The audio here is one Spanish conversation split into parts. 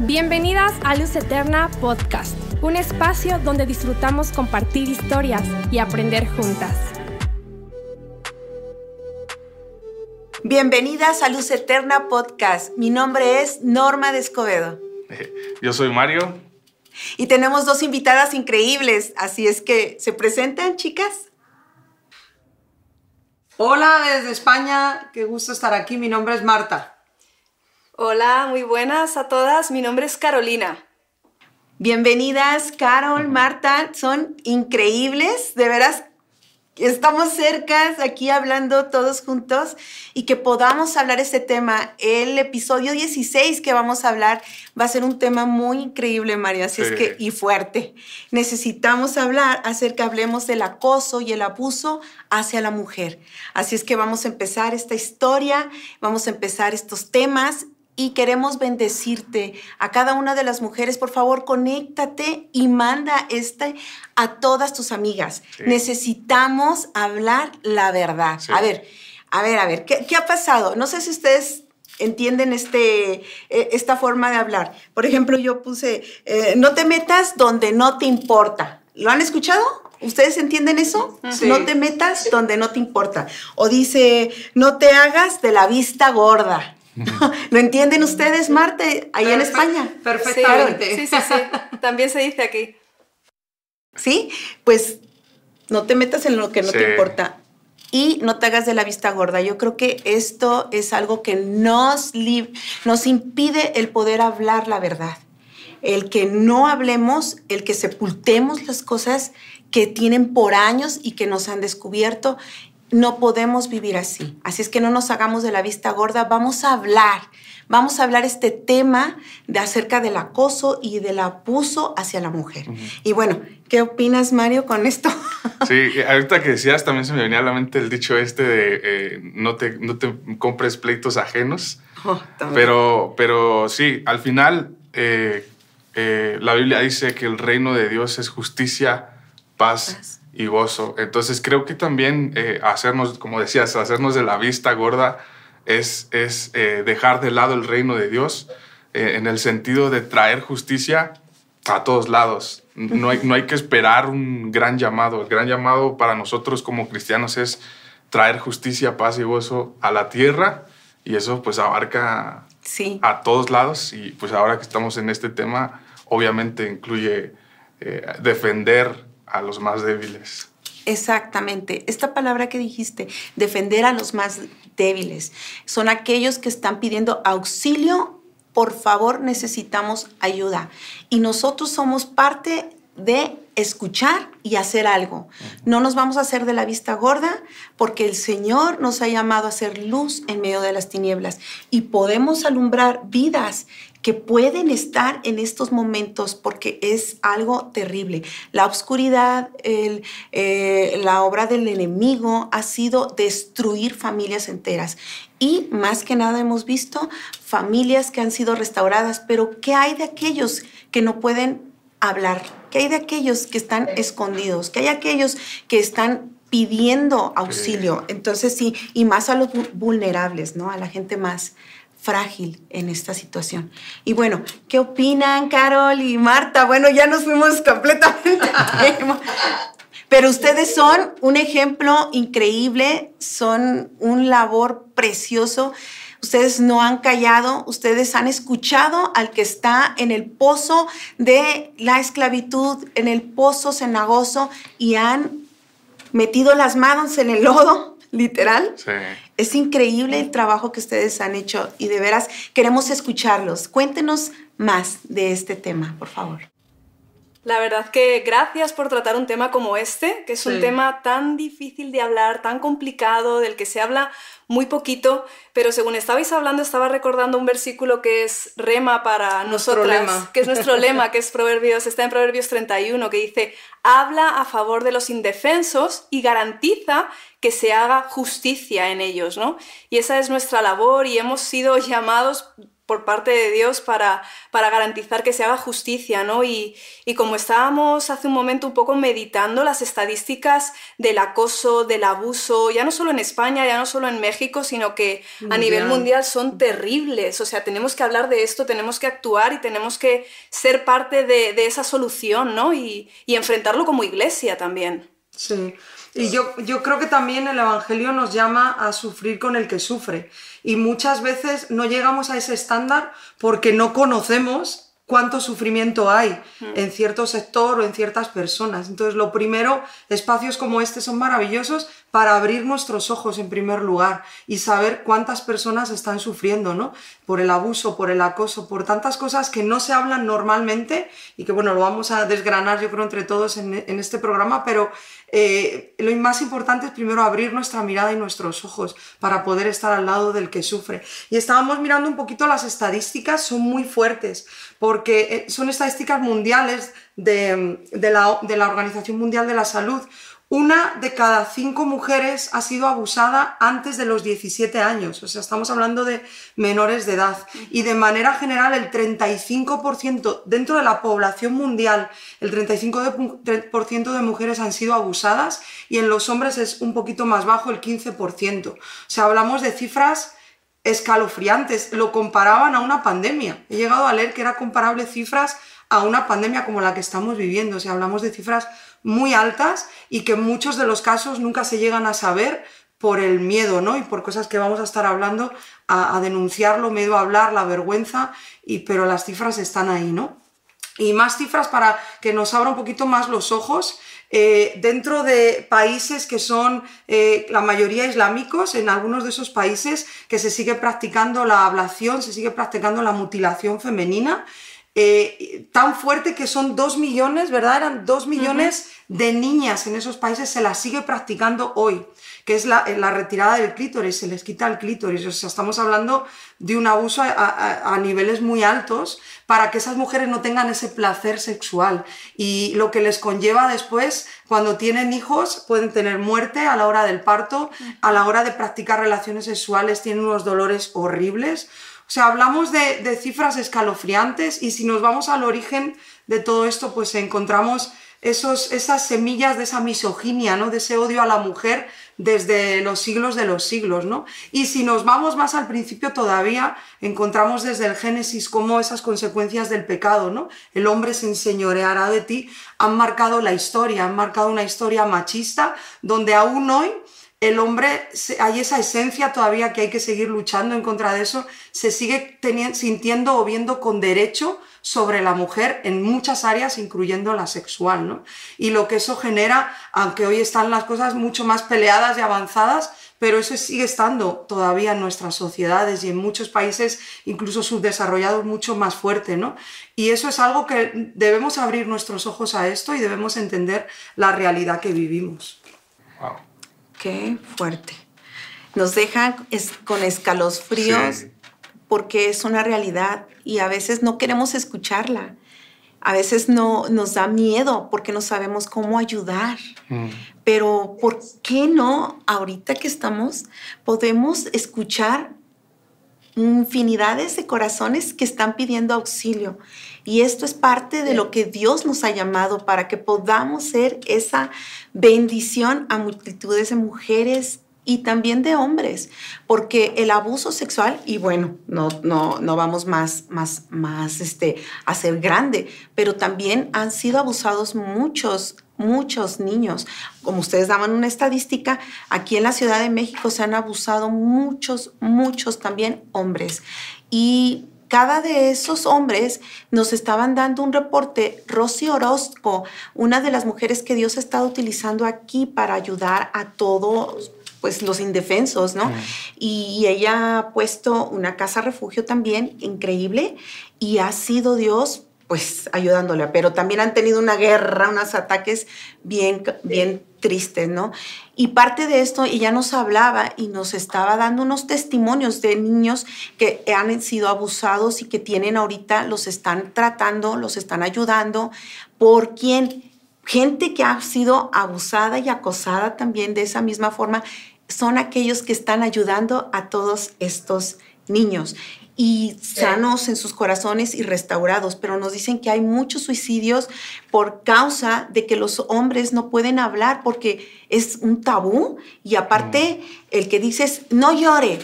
Bienvenidas a Luz Eterna Podcast, un espacio donde disfrutamos compartir historias y aprender juntas. Bienvenidas a Luz Eterna Podcast. Mi nombre es Norma de Escobedo. Yo soy Mario. Y tenemos dos invitadas increíbles, así es que se presentan, chicas. Hola desde España, qué gusto estar aquí. Mi nombre es Marta. Hola, muy buenas a todas. Mi nombre es Carolina. Bienvenidas, Carol, Marta. Son increíbles. De veras, estamos cerca aquí hablando todos juntos y que podamos hablar este tema. El episodio 16 que vamos a hablar va a ser un tema muy increíble, María, así es que y fuerte. Necesitamos hablar acerca, hablemos del acoso y el abuso hacia la mujer. Así es que vamos a empezar esta historia, vamos a empezar estos temas y queremos bendecirte. A cada una de las mujeres, por favor, conéctate y manda este a todas tus amigas. Necesitamos hablar la verdad. A ver, a ver, a ver, ¿qué, ha pasado? No sé si ustedes entienden este, e, esta forma de hablar. Por ejemplo, yo puse, eh, no te metas donde no te importa. ¿Lo han escuchado? ¿Ustedes entienden eso? No te metas donde no te importa. O dice, no te hagas de la vista gorda. ¿Lo entienden ustedes, Marte, ahí en España? Perfectamente. Sí, sí, sí, También se dice aquí. Sí, pues no te metas en lo que no te importa y no te hagas de la vista gorda. Yo creo que esto es algo que nos, nos impide el poder hablar la verdad. El que no hablemos, el que sepultemos las cosas que tienen por años y que nos han descubierto no podemos vivir así. Así es que no nos hagamos de la vista gorda. Vamos a hablar, vamos a hablar este tema de acerca del acoso y del abuso hacia la mujer. Y bueno, ¿qué opinas, Mario, con esto? Sí, ahorita que decías, también se me venía a la mente el dicho este de eh, no, te, no te compres pleitos ajenos. Oh, pero, pero sí, al final eh, eh, la Biblia dice que el reino de Dios es justicia, paz y gozo. Entonces creo que también eh, hacernos, como decías, hacernos de la vista gorda es, es eh, dejar de lado el reino de Dios eh, en el sentido de traer justicia a todos lados. No hay, no hay que esperar un gran llamado. El gran llamado para nosotros como cristianos es traer justicia, paz y gozo a la tierra y eso pues abarca sí. a todos lados y pues ahora que estamos en este tema obviamente incluye defender a los más débiles. Exactamente. Esta palabra que dijiste, defender a los más débiles, son aquellos que están pidiendo auxilio. Por favor, necesitamos ayuda. Y nosotros somos parte de escuchar y hacer algo. No nos vamos a hacer de la vista gorda porque el Señor nos ha llamado a ser luz en medio de las tinieblas y podemos alumbrar vidas que pueden estar en estos momentos porque es algo terrible. La oscuridad, eh, la obra del enemigo ha sido destruir familias enteras. Y más que nada hemos visto familias que han sido restauradas, pero ¿qué hay de aquellos que no pueden hablar? ¿Qué hay de aquellos que están escondidos? ¿Qué hay de aquellos que están pidiendo auxilio? Entonces sí, y más a los vulnerables, ¿no? A la gente más, frágil en esta situación. Y bueno, ¿qué opinan Carol y Marta? Bueno, ya nos fuimos completamente. Pero ustedes son un ejemplo increíble, son un labor precioso. Ustedes no han callado, ustedes han escuchado al que está en el pozo de la esclavitud, en el pozo cenagoso y han metido las manos en el lodo, literal. Sí es increíble el trabajo que ustedes han hecho y de veras queremos escucharlos. Cuéntenos más de este tema, por favor. La verdad que gracias por tratar un tema como este, que es un tema tan difícil de hablar, tan complicado, del que se habla muy poquito, pero según estabais hablando estaba recordando un versículo que es rema para nosotras, que es nuestro lema, que es Proverbios, está en Proverbios 31, que dice, habla a favor de los indefensos y garantiza que se haga justicia en ellos, ¿no? Y esa es nuestra labor y hemos sido llamados por parte de Dios para, para garantizar que se haga justicia, ¿no? Y, y, como estábamos hace un momento un poco meditando las estadísticas del acoso, del abuso, ya no solo en España, ya no solo en México, sino que a nivel mundial son terribles. O sea, tenemos que hablar de esto, tenemos que actuar y tenemos que ser parte de, de esa solución, ¿no? Y, y enfrentarlo como iglesia también. Sí. Y yo, yo creo que también el Evangelio nos llama a sufrir con el que sufre. Y muchas veces no llegamos a ese estándar porque no conocemos cuánto sufrimiento hay mm. en cierto sector o en ciertas personas. Entonces, lo primero, espacios como este son maravillosos para abrir nuestros ojos en primer lugar y saber cuántas personas están sufriendo, ¿no? Por el abuso, por el acoso, por tantas cosas que no se hablan normalmente y que, bueno, lo vamos a desgranar yo creo entre todos en, este programa, pero eh, lo más importante es primero abrir nuestra mirada y nuestros ojos para poder estar al lado del que sufre. Y estábamos mirando un poquito las estadísticas, son muy fuertes, porque eh, son estadísticas mundiales de, la, de la Organización Mundial de la Salud. Una de cada cinco mujeres ha sido abusada antes de los 17 años, o sea, estamos hablando de menores de edad. Y de manera general, el 35% dentro de la población mundial, el 35% de mujeres han sido abusadas y en los hombres es un poquito más bajo, el 15%. O sea, hablamos de cifras escalofriantes, lo comparaban a una pandemia. He llegado a leer que era comparable cifras a una pandemia como la que estamos viviendo. O sea, hablamos de cifras muy altas y que en muchos de los casos nunca se llegan a saber por el miedo, ¿no? Y por cosas que vamos a estar hablando, a, denunciarlo, miedo a hablar, la vergüenza, y, pero las cifras están ahí, ¿no? Y más cifras para que nos abra un poquito más los ojos. Eh, dentro de países que son eh, la mayoría islámicos, en algunos de esos países que se sigue practicando la ablación, se sigue practicando la mutilación femenina, eh, tan fuerte que son dos millones, ¿verdad? Eran dos millones de niñas en esos países, se la sigue practicando hoy, que es la, la, retirada del clítoris, se les quita el clítoris. O sea, estamos hablando de un abuso a, niveles muy altos para que esas mujeres no tengan ese placer sexual. Y lo que les conlleva después, cuando tienen hijos, pueden tener muerte a la hora del parto, a la hora de practicar relaciones sexuales, tienen unos dolores horribles. O sea, hablamos de, cifras escalofriantes y si nos vamos al origen de todo esto, pues encontramos esos, esas semillas de esa misoginia, ¿no? de ese odio a la mujer desde los siglos de los siglos. ¿no? Y si nos vamos más al principio todavía, encontramos desde el Génesis cómo esas consecuencias del pecado, ¿no? el hombre se enseñoreará de ti, han marcado la historia, han marcado una historia machista donde aún hoy el hombre, hay esa esencia todavía que hay que seguir luchando en contra de eso, se sigue sintiendo o viendo con derecho sobre la mujer en muchas áreas, incluyendo la sexual, ¿no? Y lo que eso genera, aunque hoy están las cosas mucho más peleadas y avanzadas, pero eso sigue estando todavía en nuestras sociedades y en muchos países, incluso subdesarrollados, mucho más fuerte, ¿no? Y eso es algo que debemos abrir nuestros ojos a esto y debemos entender la realidad que vivimos. Qué fuerte. Nos deja con escalofríos porque es una realidad y a veces no queremos escucharla. A veces no nos da miedo porque no sabemos cómo ayudar. Mm. Pero ¿por qué no ahorita que estamos podemos escuchar infinidades de corazones que están pidiendo auxilio? Y esto es parte de lo que Dios nos ha llamado para que podamos ser esa bendición a multitudes de mujeres y también de hombres, porque el abuso sexual, y bueno, no, no, no vamos más, más, más este, a ser grande, pero también han sido abusados muchos, muchos niños. Como ustedes daban una estadística, aquí en la Ciudad de México se han abusado muchos, muchos también hombres. Y cada de esos hombres nos estaban dando un reporte. Rosy Orozco, una de las mujeres que Dios ha estado utilizando aquí para ayudar a todos pues los indefensos, ¿no? Y ella ha puesto una casa refugio también increíble y ha sido Dios pues ayudándole, pero también han tenido una guerra, unos ataques bien, bien tristes, ¿no? Y parte de esto, ella nos hablaba y nos estaba dando unos testimonios de niños que han sido abusados y que tienen ahorita, los están tratando, los están ayudando, por quien, gente que ha sido abusada y acosada también de esa misma forma, son aquellos que están ayudando a todos estos niños. Y sanos en sus corazones y restaurados, pero nos dicen que hay muchos suicidios por causa de que los hombres no pueden hablar porque es un tabú y aparte mm. el que dices no llore,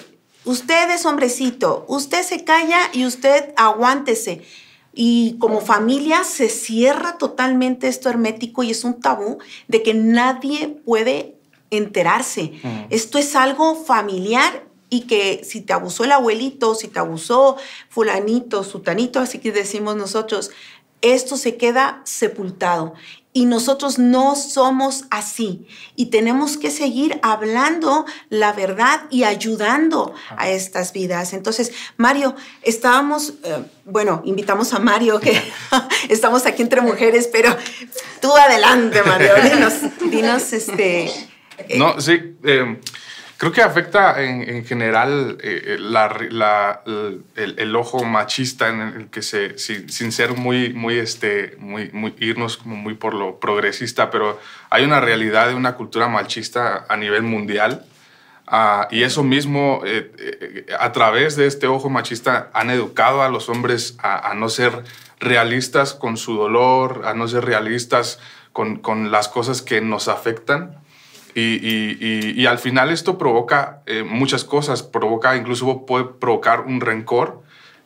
usted es hombrecito, usted se calla y usted aguántese. Y como familia se cierra totalmente esto hermético y es un tabú de que nadie puede enterarse. Mm. Esto es algo familiar y que si te abusó el abuelito, si te abusó fulanito, sutanito, así que decimos nosotros, esto se queda sepultado. Y nosotros no somos así. Y tenemos que seguir hablando la verdad y ayudando a estas vidas. Entonces, Mario, estábamos, eh, bueno, invitamos a Mario, que estamos aquí entre mujeres, pero tú adelante, Mario. Dinos, dinos este... No, sí. Eh, Creo que afecta en, general eh, el, ojo machista en el que se, sin, ser muy, muy, este, muy, muy, irnos como muy por lo progresista, pero hay una realidad de una cultura machista a nivel mundial. Ah, y eso mismo, eh, eh, a través de este ojo machista, han educado a los hombres a, no ser realistas con su dolor, a no ser realistas con, con las cosas que nos afectan. Y, al final esto provoca eh, muchas cosas, provoca, incluso puede provocar un rencor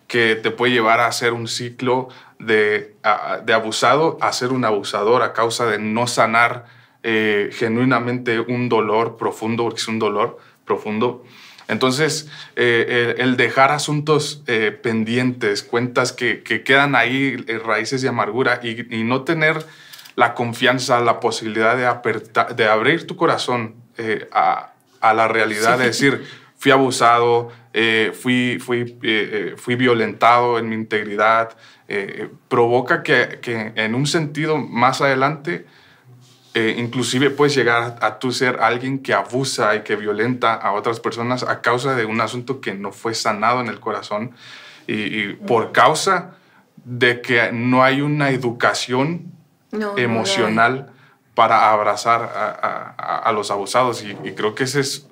que te puede llevar a hacer un ciclo de, abusado a ser un abusador a causa de no sanar eh, genuinamente un dolor profundo, porque es un dolor profundo. Entonces, eh, el, dejar asuntos pendientes, cuentas que, quedan ahí, raíces de amargura, y, y no tener la confianza, la posibilidad de, de abrir tu corazón eh, a, la realidad, de decir, fui abusado, eh, fui, fui, eh, fui violentado en mi integridad, provoca que, que, en un sentido más adelante, inclusive puedes llegar a, tu ser alguien que abusa y que violenta a otras personas a causa de un asunto que no fue sanado en el corazón. Y por causa de que no hay una educación emocional para abrazar a, los abusados. Y, creo que ese es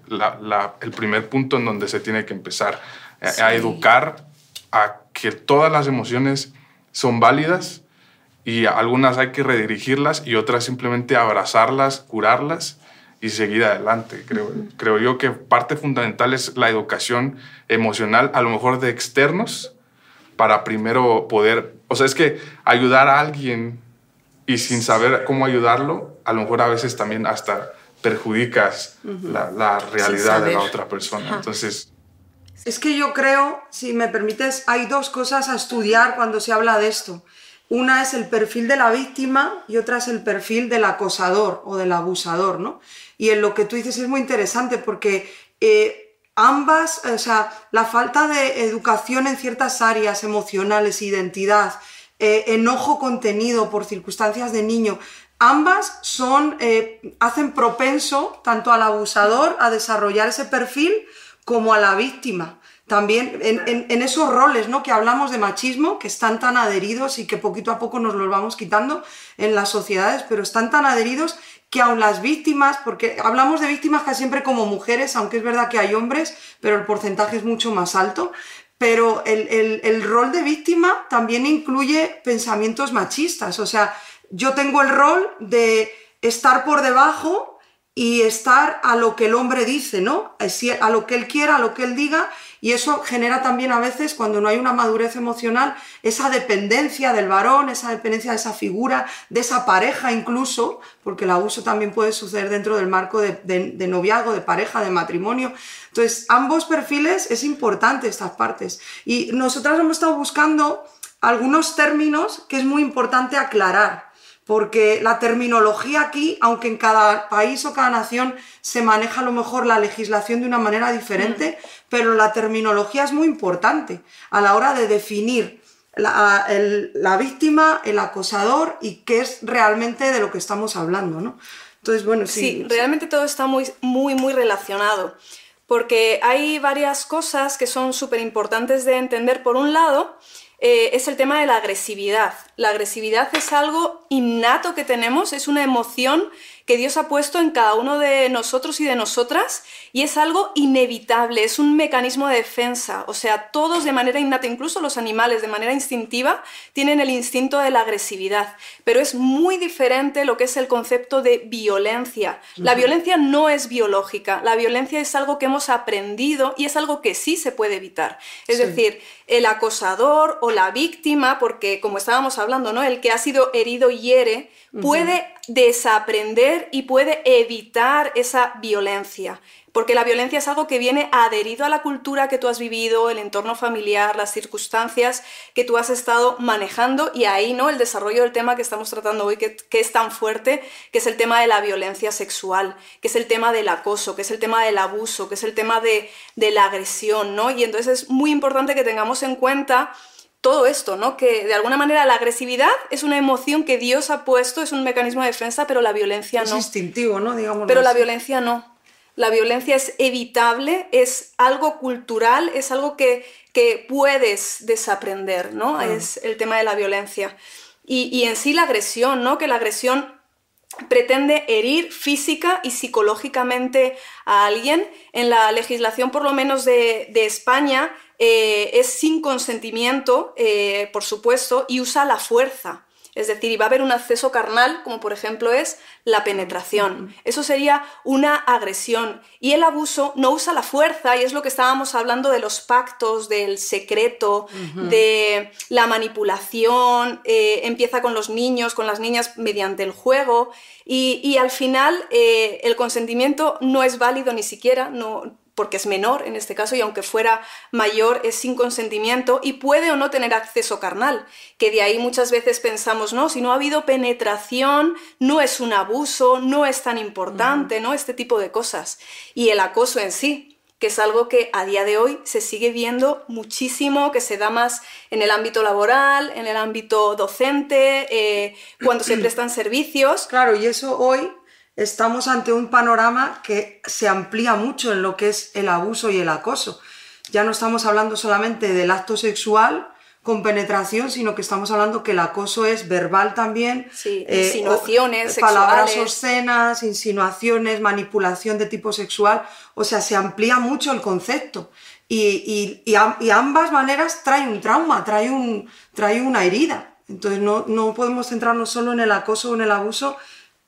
el primer punto en donde se tiene que empezar, a, educar a que todas las emociones son válidas y algunas hay que redirigirlas y otras simplemente abrazarlas, curarlas y seguir adelante. Creo, creo yo que parte fundamental es la educación emocional, a lo mejor de externos, para primero poder, o sea, es que ayudar a alguien y sin saber cómo ayudarlo, a lo mejor a veces también hasta perjudicas la, realidad de la otra persona. Entonces... Es que yo creo, si me permites, hay dos cosas a estudiar cuando se habla de esto. Una es el perfil de la víctima y otra es el perfil del acosador o del abusador, ¿no? Y en lo que tú dices es muy interesante porque eh, ambas, o sea, la falta de educación en ciertas áreas emocionales, identidad, eh, enojo contenido por circunstancias de niño, ambas son, eh, hacen propenso tanto al abusador a desarrollar ese perfil como a la víctima. También en, esos roles ¿no? que hablamos de machismo, que están tan adheridos y que poquito a poco nos los vamos quitando en las sociedades, pero están tan adheridos que aun las víctimas, porque hablamos de víctimas casi siempre como mujeres, aunque es verdad que hay hombres, pero el porcentaje es mucho más alto, pero el, rol de víctima también incluye pensamientos machistas. O sea, yo tengo el rol de estar por debajo y estar a lo que el hombre dice, ¿no? A lo que él quiera, a lo que él diga, y eso genera también a veces, cuando no hay una madurez emocional, esa dependencia del varón, esa dependencia de esa figura, de esa pareja incluso, porque el abuso también puede suceder dentro del marco de, noviazgo, de pareja, de matrimonio. Entonces, ambos perfiles es importante estas partes. Y nosotras hemos estado buscando algunos términos que es muy importante aclarar porque la terminología aquí, aunque en cada país o cada nación se maneja a lo mejor la legislación de una manera diferente, mm. pero la terminología es muy importante a la hora de definir la, víctima, el acosador y qué es realmente de lo que estamos hablando, ¿no? Entonces, bueno, sí. Sí, realmente todo está muy, muy, muy relacionado, porque hay varias cosas que son súper importantes de entender. Por un lado, eh, es el tema de la agresividad. La agresividad es algo innato que tenemos, es una emoción que Dios ha puesto en cada uno de nosotros y de nosotras y es algo inevitable, es un mecanismo de defensa. O sea, todos de manera innata, incluso los animales de manera instintiva, tienen el instinto de la agresividad. Pero es muy diferente lo que es el concepto de violencia. La violencia no es biológica, la violencia es algo que hemos aprendido y es algo que sí se puede evitar. Es decir, el acosador o la víctima, porque como estábamos hablando, ¿no? El que ha sido herido hiere, puede desaprender y puede evitar esa violencia. Porque la violencia es algo que viene adherido a la cultura que tú has vivido, el entorno familiar, las circunstancias que tú has estado manejando y ahí no el desarrollo del tema que estamos tratando hoy, que, es tan fuerte, que es el tema de la violencia sexual, que es el tema del acoso, que es el tema del abuso, que es el tema de, de la agresión, ¿no? Y entonces es muy importante que tengamos en cuenta todo esto, ¿no? Que de alguna manera la agresividad es una emoción que Dios ha puesto, es un mecanismo de defensa, pero la violencia no. Es instintivo, ¿no? Digamos. Pero la violencia no. La violencia es evitable, es algo cultural, es algo que, que puedes desaprender, ¿no? Es el tema de la violencia. Y, y, en sí la agresión, ¿no? Que la agresión pretende herir física y psicológicamente a alguien. En la legislación, por lo menos de, de España, eh, es sin consentimiento, eh, por supuesto, y usa la fuerza. Es decir, y va a haber un acceso carnal, como por ejemplo es la penetración. Eso sería una agresión. Y el abuso no usa la fuerza, y es lo que estábamos hablando de los pactos, del secreto, de la manipulación. Eh, empieza con los niños, con las niñas mediante el juego. Y, y al final el consentimiento no es válido ni siquiera, no, porque es menor en este caso y aunque fuera mayor es sin consentimiento y puede o no tener acceso carnal, que de ahí muchas veces pensamos, no, si no ha habido penetración, no es un abuso, no es tan importante, ¿no? Este tipo de cosas. Y el acoso en sí, que es algo que a día de hoy se sigue viendo muchísimo, que se da más en el ámbito laboral, en el ámbito docente, eh, cuando se prestan servicios. Claro, y eso hoy estamos ante un panorama que se amplía mucho en lo que es el abuso y el acoso. Ya no estamos hablando solamente del acto sexual con penetración, sino que estamos hablando que el acoso es verbal también. Sí, eh, insinuaciones, palabras obscenas, insinuaciones, manipulación de tipo sexual. O sea, se amplía mucho el concepto. Y, y, ambas maneras trae un trauma, trae, un, trae una herida. Entonces no, no podemos centrarnos solo en el acoso o en el abuso,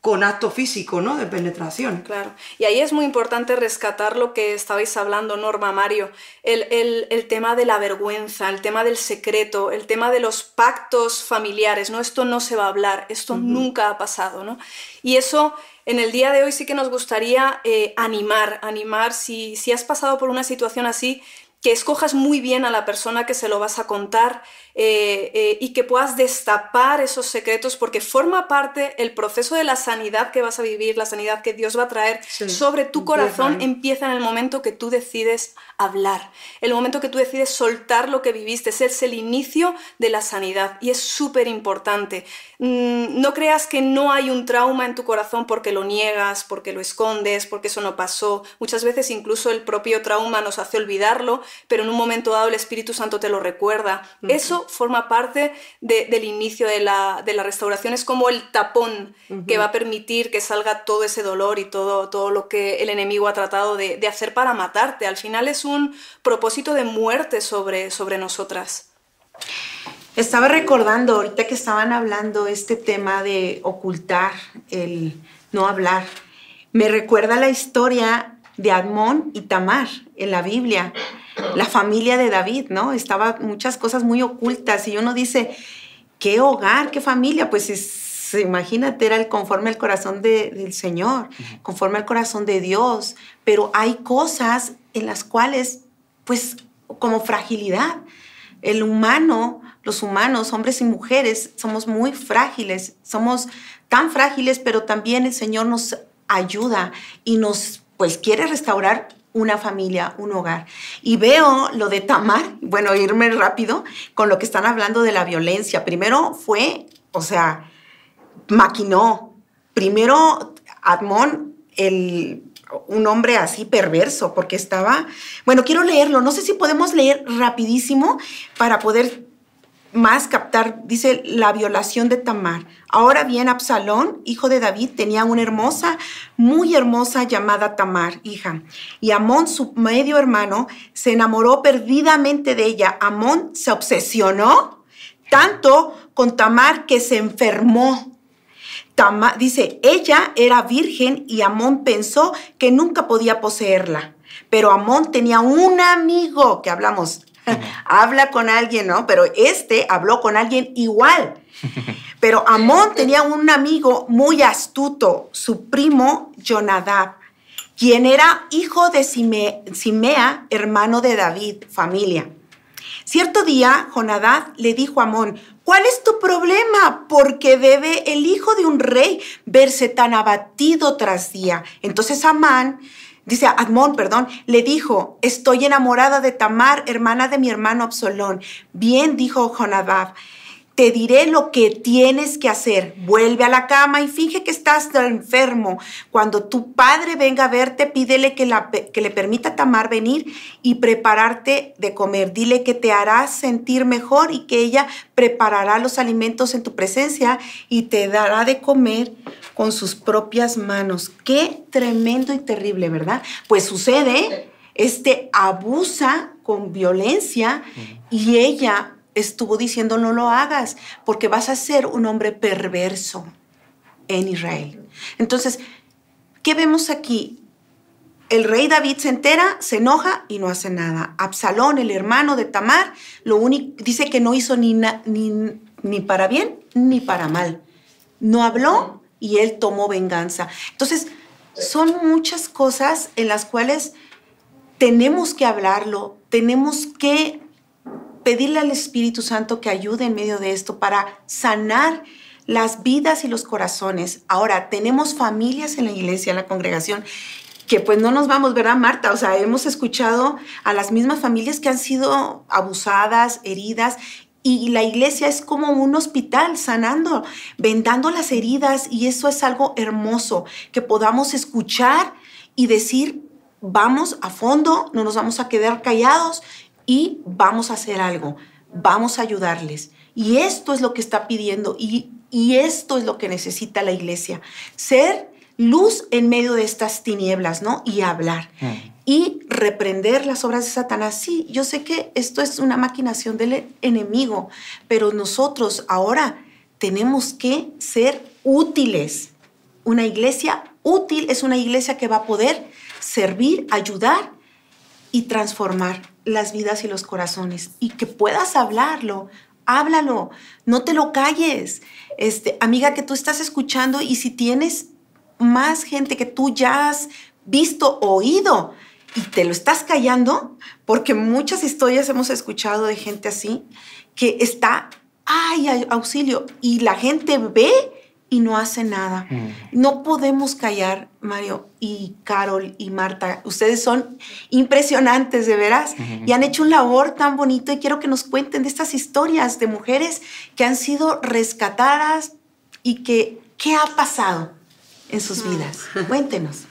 con acto físico, ¿no? De penetración. Claro. Y ahí es muy importante rescatar lo que estabais hablando, Norma, Mario, el, tema de la vergüenza, el tema del secreto, el tema de los pactos familiares, ¿no? Esto no se va a hablar, esto nunca ha pasado, ¿no? Y eso en el día de hoy sí que nos gustaría eh, animar, animar, si, si has pasado por una situación así, que escojas muy bien a la persona que se lo vas a contar eh, eh, y que puedas destapar esos secretos porque forma parte el proceso de la sanidad que vas a vivir, la sanidad que Dios va a traer sobre tu corazón empieza en el momento que tú decides hablar, el momento que tú decides soltar lo que viviste, es el inicio de la sanidad y es súper importante. Mm, no creas que no hay un trauma en tu corazón porque lo niegas, porque lo escondes, porque eso no pasó. Muchas veces incluso el propio trauma nos hace olvidarlo pero en un momento dado el Espíritu Santo te lo recuerda. Eso forma parte del inicio de la, restauración, es como el tapón que va a permitir que salga todo ese dolor y todo, todo lo que el enemigo ha tratado de, hacer para matarte. Al final es un propósito de muerte sobre, sobre nosotras. Estaba recordando ahorita que estaban hablando este tema de ocultar, el no hablar. Me recuerda la historia de Admón y Tamar en la Biblia la familia de David, ¿no? Estaba muchas cosas muy ocultas y uno dice, ¿qué hogar, qué familia? Pues es, imagínate, era el conforme al corazón del Señor, conforme al corazón de Dios, pero hay cosas en las cuales, pues, como fragilidad, el humano, los humanos, hombres y mujeres, somos muy frágiles, somos tan frágiles, pero también el Señor nos ayuda y nos, pues, quiere restaurar una familia, un hogar. Y veo lo de Tamar, bueno, irme rápido con lo que están hablando de la violencia. Primero fue, o sea, maquinó. Primero, Admón, el, un hombre así perverso, porque estaba, bueno, quiero leerlo, no sé si podemos leer rapidísimo para poder más captar, dice, la violación de Tamar. Ahora bien, Absalón, hijo de David, tenía una hermosa, muy hermosa llamada Tamar, hija. Y Amón, su medio hermano, se enamoró perdidamente de ella. Amón se obsesionó tanto con Tamar que se enfermó. Tamar, dice, ella era virgen y Amón pensó que nunca podía poseerla. Pero Amón tenía un amigo, que hablamos Habla con alguien, ¿no? Pero este habló con alguien igual. Pero Amón tenía un amigo muy astuto, su primo Jonadab, quien era hijo de Simea, hermano de David, familia. Cierto día, Jonadab le dijo a Amón, ¿cuál es tu problema? Porque debe el hijo de un rey verse tan abatido tras día. Entonces Amán dice Admón, perdón, le dijo, estoy enamorada de Tamar, hermana de mi hermano Absalón. Bien, dijo Jonadab, te diré lo que tienes que hacer. Vuelve a la cama y finge que estás enfermo. Cuando tu padre venga a verte, pídele que, que, le permita a Tamar venir y prepararte de comer. Dile que te hará sentir mejor y que ella preparará los alimentos en tu presencia y te dará de comer con sus propias manos. Qué tremendo y terrible, ¿verdad? Pues sucede, este abusa con violencia y ella estuvo diciendo no lo hagas porque vas a ser un hombre perverso en Israel. Entonces, ¿qué vemos aquí? El rey David se entera, se enoja y no hace nada. Absalón, el hermano de Tamar, lo único dice que no hizo ni, ni, ni para bien ni para mal. No habló y él tomó venganza. Entonces, son muchas cosas en las cuales tenemos que hablarlo, tenemos que pedirle al Espíritu Santo que ayude en medio de esto para sanar las vidas y los corazones. Ahora, tenemos familias en la iglesia, en la congregación, que pues no nos vamos, ¿verdad, Marta? O sea, hemos escuchado a las mismas familias que han sido abusadas, heridas, y la iglesia es como un hospital sanando, vendando las heridas, y eso es algo hermoso, que podamos escuchar y decir, vamos a fondo, no nos vamos a quedar callados y vamos a hacer algo, vamos a ayudarles. Y esto es lo que está pidiendo y, esto es lo que necesita la iglesia, ser luz en medio de estas tinieblas, ¿no? Y hablar. Mm. Y reprender las obras de Satanás. Sí, yo sé que esto es una maquinación del enemigo, pero nosotros ahora tenemos que ser útiles. Una iglesia útil es una iglesia que va a poder servir, ayudar y transformar las vidas y los corazones y que puedas hablarlo, háblalo, no te lo calles. Este, amiga que tú estás escuchando y si tienes más gente que tú ya has visto, oído y te lo estás callando, porque muchas historias hemos escuchado de gente así que está, ay, auxilio, y la gente ve y no hace nada. Mm. No podemos callar, Mario y Carol y Marta. Ustedes son impresionantes, de veras, y han hecho un labor tan bonito y quiero que nos cuenten de estas historias de mujeres que han sido rescatadas y que, ¿qué ha pasado en sus mm. vidas? Cuéntenos.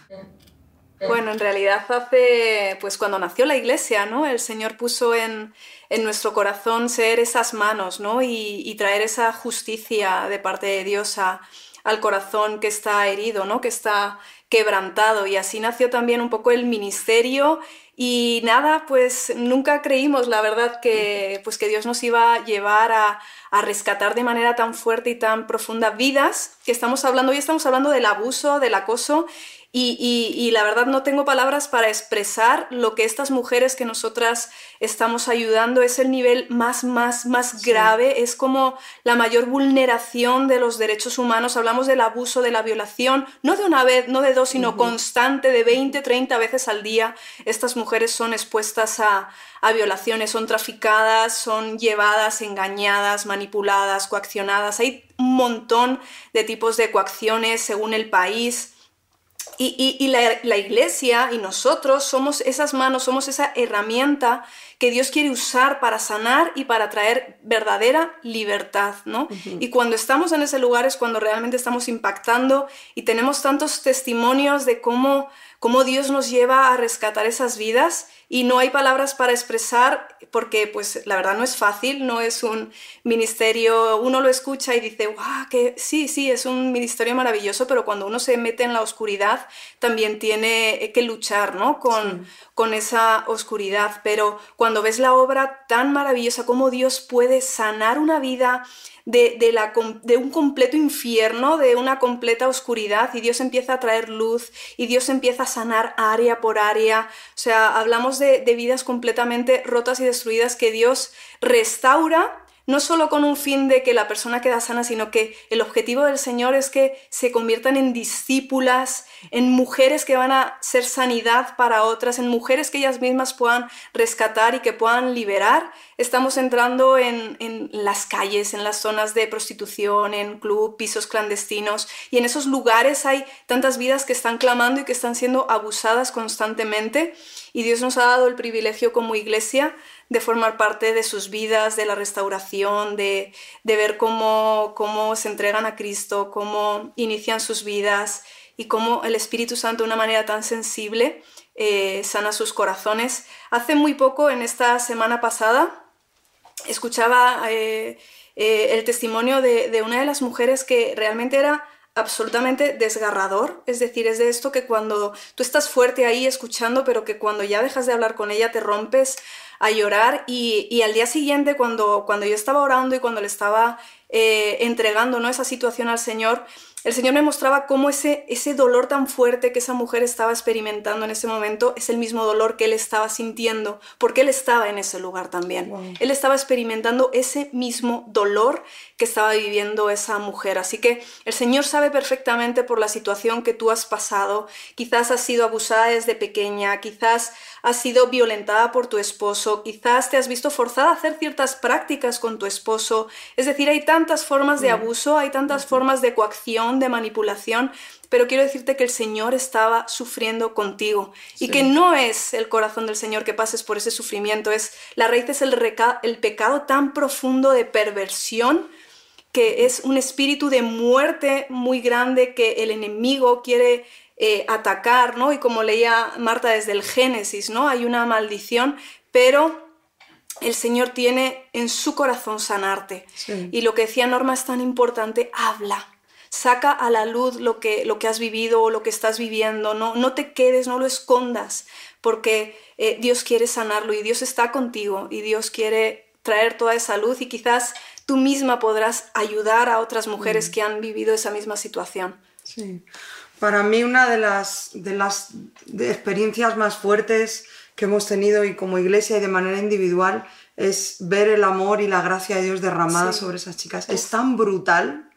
Bueno, en realidad hace, pues cuando nació la iglesia, ¿no? El Señor puso en, en nuestro corazón ser esas manos, ¿no? Y, traer esa justicia de parte de Dios al corazón que está herido, ¿no? Que está quebrantado. Y así nació también un poco el ministerio. Y nada, pues nunca creímos, la verdad, que, pues que Dios nos iba a llevar a, a rescatar de manera tan fuerte y tan profunda vidas que estamos hablando. Hoy estamos hablando del abuso, del acoso y, la verdad no tengo palabras para expresar lo que estas mujeres que nosotras estamos ayudando es el nivel más, más, más grave, es como la mayor vulneración de los derechos humanos. Hablamos del abuso, de la violación, no de una vez, no de dos, sino constante, de 20, 30 veces al día. Estas mujeres son expuestas a, a violaciones, son traficadas, son llevadas, engañadas, manipuladas, coaccionadas. Hay un montón de tipos de coacciones según el país. Y, la, iglesia y nosotros somos esas manos, somos esa herramienta que Dios quiere usar para sanar y para traer verdadera libertad, ¿no? Y cuando estamos en ese lugar es cuando realmente estamos impactando y tenemos tantos testimonios de cómo, cómo Dios nos lleva a rescatar esas vidas y no hay palabras para expresar porque pues la verdad no es fácil, no es un ministerio, uno lo escucha y dice, wow, que sí, sí, es un ministerio maravilloso, pero cuando uno se mete en la oscuridad también tiene que luchar ¿no? con, con esa oscuridad, pero cuando ves la obra tan maravillosa, como Dios puede sanar una vida, de, la, de, un completo infierno, de una completa oscuridad, y Dios empieza a traer luz, y Dios empieza a sanar área por área. O sea, hablamos de, de vidas completamente rotas y destruidas que Dios restaura no solo con un fin de que la persona queda sana, sino que el objetivo del Señor es que se conviertan en discípulas, en mujeres que van a ser sanidad para otras, en mujeres que ellas mismas puedan rescatar y que puedan liberar. Estamos entrando en, las calles, en las zonas de prostitución, en club, pisos clandestinos, y en esos lugares hay tantas vidas que están clamando y que están siendo abusadas constantemente. Y Dios nos ha dado el privilegio como iglesia de formar parte de sus vidas, de la restauración, de, ver cómo, cómo se entregan a Cristo, cómo inician sus vidas y cómo el Espíritu Santo de una manera tan sensible eh, sana sus corazones. Hace muy poco, en esta semana pasada, escuchaba eh, eh, el testimonio de, de, una de las mujeres que realmente era absolutamente desgarrador, es decir, es de esto que cuando tú estás fuerte ahí escuchando, pero que cuando ya dejas de hablar con ella te rompes a llorar y, al día siguiente cuando, cuando yo estaba orando y cuando le estaba eh, entregando ¿no? esa situación al Señor, el Señor me mostraba cómo ese, ese dolor tan fuerte que esa mujer estaba experimentando en ese momento es el mismo dolor que él estaba sintiendo, porque él estaba en ese lugar también. Él estaba experimentando ese mismo dolor que estaba viviendo esa mujer. Así que el Señor sabe perfectamente por la situación que tú has pasado. Quizás has sido abusada desde pequeña, quizás has sido violentada por tu esposo, quizás te has visto forzada a hacer ciertas prácticas con tu esposo. Es decir, hay tantas formas de abuso, hay tantas formas de coacción, de manipulación, pero quiero decirte que el Señor estaba sufriendo contigo y que no es el corazón del Señor que pases por ese sufrimiento, es la raíz es el, el pecado tan profundo de perversión que es un espíritu de muerte muy grande que el enemigo quiere eh, atacar, ¿no? Y como leía Marta desde el Génesis, ¿no? Hay una maldición, pero el Señor tiene en su corazón sanarte. Y lo que decía Norma es tan importante, habla. Saca a la luz lo que, lo que has vivido o lo que estás viviendo. No, no te quedes, no lo escondas, porque eh, Dios quiere sanarlo y Dios está contigo y Dios quiere traer toda esa luz y quizás tú misma podrás ayudar a otras mujeres mm. que han vivido esa misma situación. Sí. Para mí una de las, de las experiencias más fuertes que hemos tenido y como iglesia y de manera individual es ver el amor y la gracia de Dios derramada sobre esas chicas. Es tan brutal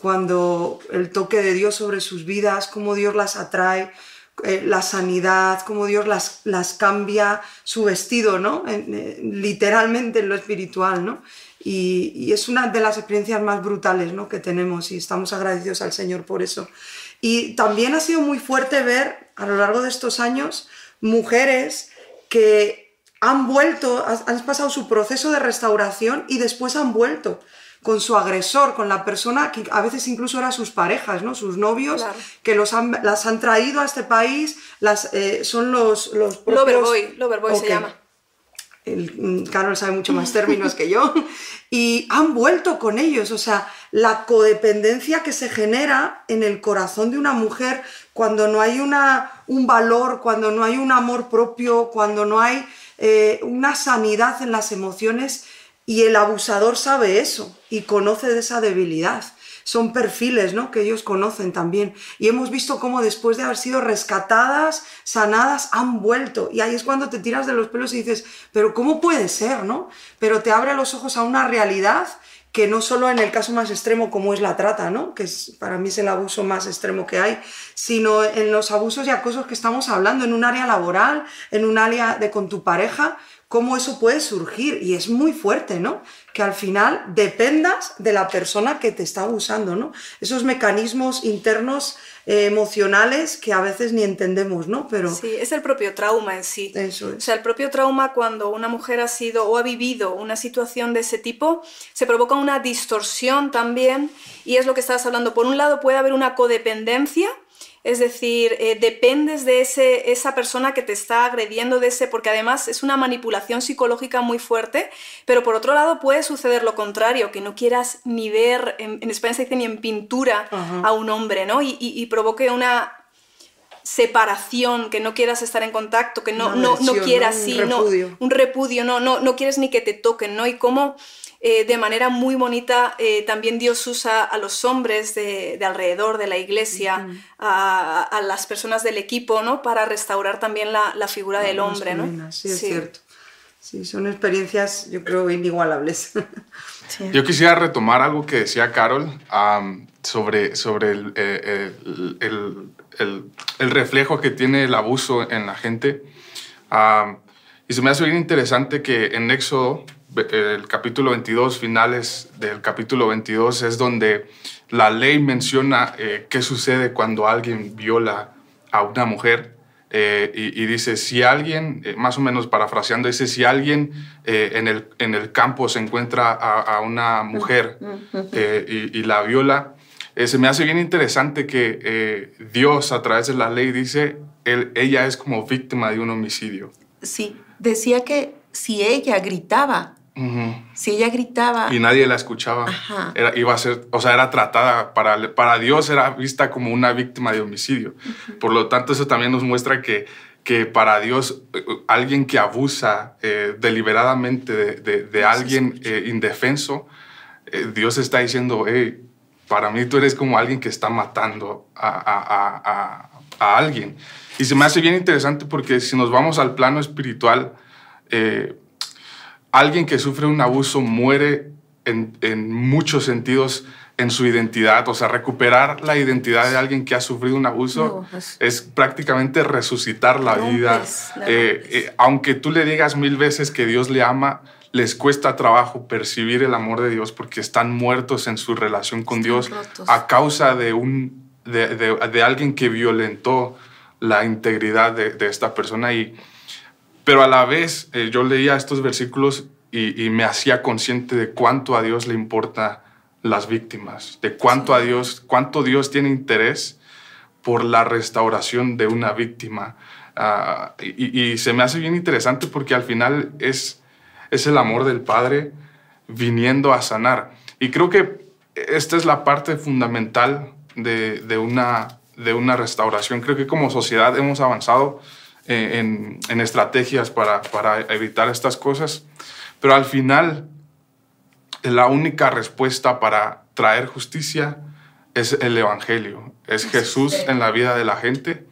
cuando el toque de Dios sobre sus vidas, cómo Dios las atrae, eh, la sanidad, cómo Dios las, las cambia su vestido, ¿no? Eh, literalmente en lo espiritual, ¿no? Y, y, es una de las experiencias más brutales ¿no? que tenemos y estamos agradecidos al Señor por eso. Y también ha sido muy fuerte ver a lo largo de estos años mujeres que han vuelto, han pasado su proceso de restauración y después han vuelto con su agresor, con la persona que a veces incluso eran sus parejas, ¿no? sus novios, que los las han traído a este país, las, eh, son los, los propios... Loverboy, se llama. El, Carol sabe mucho más términos que yo, y han vuelto con ellos, o sea, la codependencia que se genera en el corazón de una mujer cuando no hay una, un valor, cuando no hay un amor propio, cuando no hay eh, una sanidad en las emociones y el abusador sabe eso y conoce de esa debilidad. Son perfiles ¿no? que ellos conocen también. Y hemos visto cómo después de haber sido rescatadas, sanadas, han vuelto. Y ahí es cuando te tiras de los pelos y dices, pero ¿cómo puede ser? ¿no? Pero te abre los ojos a una realidad que no solo en el caso más extremo como es la trata, ¿no? que es, para mí es el abuso más extremo que hay, sino en los abusos y acosos que estamos hablando, en un área laboral, en un área de con tu pareja, cómo eso puede surgir y es muy fuerte, ¿no? Que al final dependas de la persona que te está abusando, ¿no? Esos mecanismos internos eh, emocionales que a veces ni entendemos, ¿no? Pero sí, es el propio trauma en sí. Eso es. O sea, el propio trauma cuando una mujer ha sido o ha vivido una situación de ese tipo, se provoca una distorsión también y es lo que estabas hablando. Por un lado puede haber una codependencia Es decir, eh, dependes de ese, esa persona que te está agrediendo, de ese, porque además es una manipulación psicológica muy fuerte, pero por otro lado puede suceder lo contrario, que no quieras ni ver, en, España se dice ni en pintura, a un hombre, ¿no? y provoque una separación, que no quieras estar en contacto, que no, no, no quieras, un sí, repudio. No, un repudio, no, no, no quieres ni que te toquen, ¿no? Y cómo eh, de manera muy bonita eh, también Dios usa a los hombres de, alrededor de la iglesia, a, las personas del equipo, ¿no? Para restaurar también la, figura del hombre, ¿no? Sí, es cierto. Sí, son experiencias, yo creo, inigualables. Yo quisiera retomar algo que decía Carol sobre, sobre el, eh, el, el, el, reflejo que tiene el abuso en la gente. y se me hace bien interesante que en Éxodo, el capítulo 22, finales del capítulo 22, es donde la ley menciona eh, qué sucede cuando alguien viola a una mujer. Eh, y, dice, si alguien, eh, más o menos parafraseando, dice, si alguien en, el, en el campo se encuentra a, una mujer y, y, la viola, eh, se me hace bien interesante que eh, Dios a través de la ley dice, él, ella es como víctima de un homicidio. Sí, decía que si ella gritaba, si ella gritaba... Y nadie la escuchaba, era, iba a ser, o sea, era tratada, para, para Dios era vista como una víctima de homicidio. Por lo tanto, eso también nos muestra que que para Dios eh, alguien que abusa deliberadamente de, de, alguien indefenso, Dios está diciendo, hey, para mí tú eres como alguien que está matando a, a, a, alguien. Y se me hace bien interesante porque si nos vamos al plano espiritual, eh, alguien que sufre un abuso muere en, en, muchos sentidos en su identidad. O sea, recuperar la identidad de alguien que ha sufrido un abuso es prácticamente resucitar la vida. Eh, eh, aunque tú le digas mil veces que Dios le ama, les cuesta trabajo percibir el amor de Dios porque están muertos en su relación con Dios a causa de, un, de, de, alguien que violentó la integridad de, esta persona. Y, pero a la vez eh, yo leía estos versículos y, y, me hacía consciente de cuánto a Dios le importa las víctimas, de cuánto a Dios, cuánto Dios tiene interés por la restauración de una víctima. Ah, y, y, se me hace bien interesante porque al final es es el amor del Padre viniendo a sanar. Y creo que esta es la parte fundamental de, una, de una restauración. Creo que como sociedad hemos avanzado eh, en, estrategias para, evitar estas cosas, pero al final la única respuesta para traer justicia es el Evangelio, es Jesús en la vida de la gente.